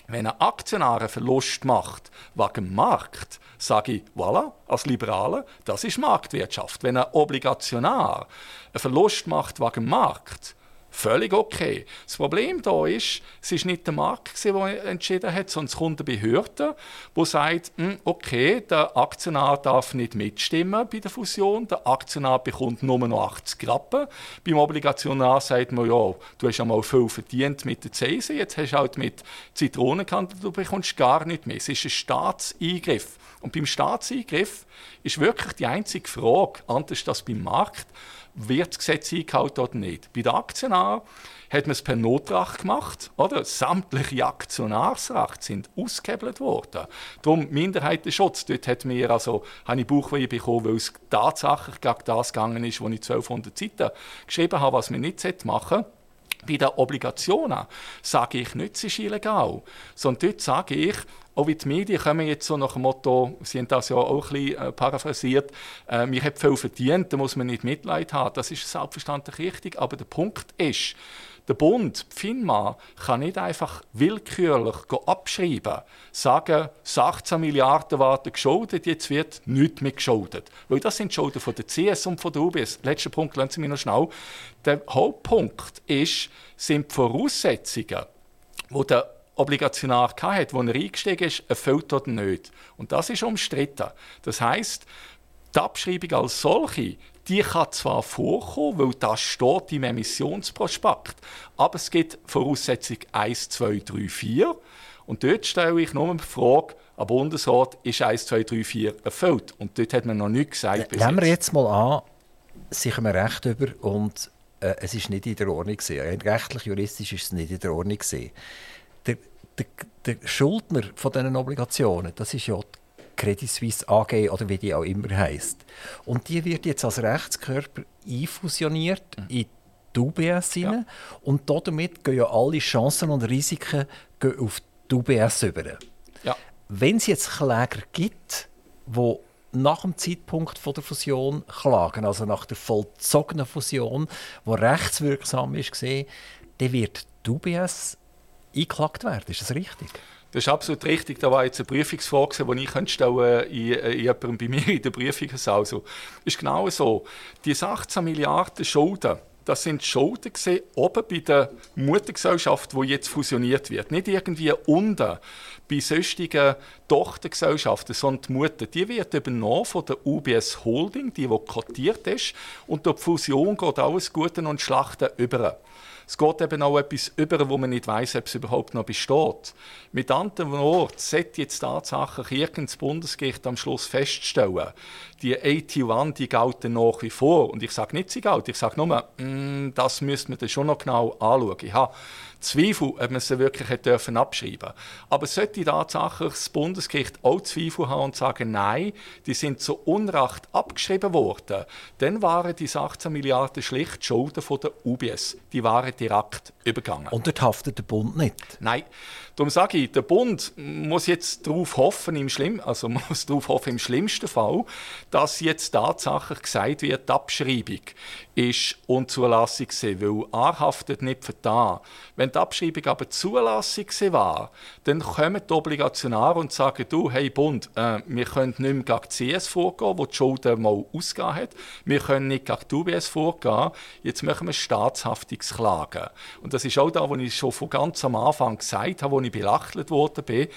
wenn ein Aktionär einen Verlust macht wegen Markt, sage ich, voilà, als Liberale, das ist Marktwirtschaft. Wenn ein Obligationär einen Verlust macht wegen Markt, Völlig okay. Das Problem da ist, es ist nicht der Markt, der entschieden hat, sondern es kommt eine Behörde, die sagt, hm, okay, der Aktionär darf nicht mitstimmen bei der Fusion, der Aktionär bekommt nur noch 80 Rappen. Beim Obligationär sagt man, ja, du hast einmal viel verdient mit der Cäse, jetzt hast du halt mit Zitronen gehandelt, du bekommst gar nicht mehr. Es ist ein Staatseingriff. Und beim Staatseingriff ist wirklich die einzige Frage, anders als beim Markt, wird das Gesetz eingehalten oder nicht. Bei den Aktionären hat man es per Notrecht gemacht. Oder? Sämtliche Aktionärsrechte sind ausgehebelt worden. Darum Minderheitenschutz. Dort hat mir also, habe ich Buchweihe bekommen, weil es tatsächlich gegen das gegangen ist, wo ich 1200 Seiten geschrieben habe, was man nicht machen sollte. Bei den Obligationen sage ich nicht, es ist illegal, sondern dort sage ich, auch wie die Medien kommen jetzt so nach dem Motto, sie haben das ja auch ein bisschen äh, paraphrasiert, äh, ich habe viel verdient, da muss man nicht Mitleid haben. Das ist selbstverständlich richtig, aber der Punkt ist, der Bund, die FINMA, kann nicht einfach willkürlich abschreiben, sagen, 18 Milliarden werden geschuldet, jetzt wird nichts mehr geschuldet. Weil das sind Schulden von der CS und von der UBS. Letzter Punkt, lassen Sie mich noch schnell. Der Hauptpunkt ist, sind die Voraussetzungen, die der Obligationär hatte, wo er eingestiegen ist, erfüllt oder nicht. Und das ist umstritten. Das heißt, die Abschreibung als solche, die kann zwar vorkommen, weil das steht im Emissionsprospekt, aber es gibt Voraussetzung 1, 2, 3, 4. Und dort stelle ich nur die Frage, am Bundesrat ist 1, 2, 3, 4 erfüllt. Und dort hat man noch nichts gesagt. Nehmen wir jetzt mal an, Sie kommen recht über und äh, es ist nicht in der Ordnung. Gewesen. Rechtlich, juristisch ist es nicht in der Ordnung. Gewesen der, der, Schuldner von diesen Obligationen, das ist ja die Credit Suisse AG oder wie die auch immer heißt. Und die wird jetzt als Rechtskörper einfusioniert mhm. in die UBS ja. und damit gehen ja alle Chancen und Risiken auf die UBS über. Ja. Wenn es jetzt Kläger gibt, die nach dem Zeitpunkt der Fusion klagen, also nach der vollzogenen Fusion, die rechtswirksam ist, dann wird die UBS eingeklagt werden. Ist das richtig? Das ist absolut richtig. Da war jetzt eine Prüfungsfrage, die ich stellen in, in jemandem bei mir in der Prüfungssaal. Also, ist genau so. Die 18 Milliarden Schulden, das sind Schulden gesehen, oben bei der Muttergesellschaft, die jetzt fusioniert wird. Nicht irgendwie unten bei sonstigen Tochtergesellschaften, sondern die Mutter, die wird übernommen von der UBS Holding, die, die kotiert ist. Und durch die Fusion geht alles Gute und Schlachten über. Es geht eben auch etwas über, wo man nicht weiß, ob es überhaupt noch besteht. Mit anderen Worten, sollte jetzt tatsächlich irgendein Bundesgericht am Schluss feststellen, die AT1, die gelten nach wie vor. Und ich sage nicht, sie gelten, ich sage nur, mm, das müsste man dann schon noch genau anschauen. Ich habe Zweifel, ob man sie wirklich hätte dürfen abschreiben Aber sollte tatsächlich das Bundesgericht auch Zweifel haben und sagen, nein, die sind zu Unrecht abgeschrieben worden, dann waren die 18 Milliarden schlicht Schulden von der UBS. Die waren direkt übergangen. Und dort haftet der Bund nicht? Nein. Darum sage ich, der Bund muss jetzt darauf hoffen, im, Schlimm, also muss darauf hoffen, im schlimmsten Fall, dass jetzt tatsächlich gesagt wird, die Abschreibung ist unzulässig gewesen, weil er haftet nicht da. Wenn die Abschreibung aber zulässig war, dann kommen die Obligationäre und sagen, du, hey Bund, äh, wir können nicht mehr gegen CS vorgehen, wo die Schulden mal ausgegeben hat. Wir können nicht gegen die UBS vorgehen. Jetzt machen wir Staatshaftungsklagen. Und das ist auch da, wo ich schon von ganz am Anfang gesagt habe, ich belächelt worden bin.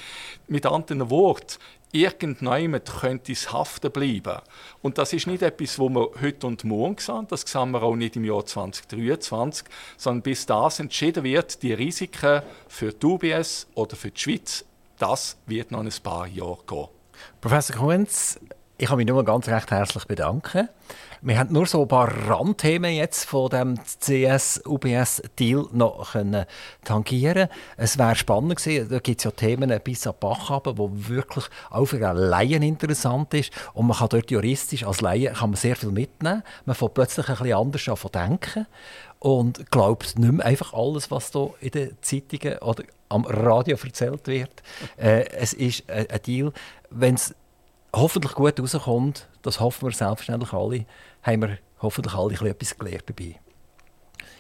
Mit anderen Worten, irgendjemand könnte es haften bleiben. Und das ist nicht etwas, wo wir heute und morgen sehen, das sehen wir auch nicht im Jahr 2023, sondern bis das entschieden wird, die Risiken für die UBS oder für die Schweiz, das wird noch ein paar Jahre gehen. Professor Kuhns, Ich kann mich nur ganz recht herzlich bedanken. Wir haben nur so ein paar Randthemen jetzt von dem CS-UBS-Deal noch können tangieren Es wäre spannend gewesen, da gibt es ja Themen bis an Bach haben, wo wirklich auch für einen Laien interessant ist. Und man kann dort juristisch als Laie kann man sehr viel mitnehmen. Man fängt plötzlich ein bisschen anders an zu denken und glaubt nicht mehr einfach alles, was da in den Zeitungen oder am Radio erzählt wird. Äh, es ist ein Deal, wenn es hoffentlich gut rauskommt, das hoffen wir selbstverständlich alle, haben wir hoffentlich alle etwas gelernt dabei.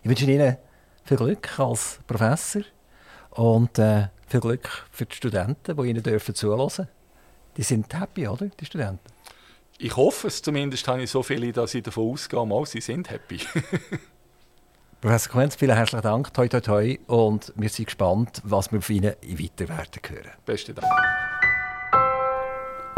Ich wünsche Ihnen viel Glück als Professor und äh, viel Glück für die Studenten, die Ihnen dürfen zuhören. Die sind happy, oder, die Studenten? Ich hoffe es, zumindest habe ich so viele, dass ich davon ausgehe, mal, sie sind happy. Professor Quenz, vielen herzlichen Dank, toi toi toi, und wir sind gespannt, was wir von Ihnen weiter werden hören. Besten Dank.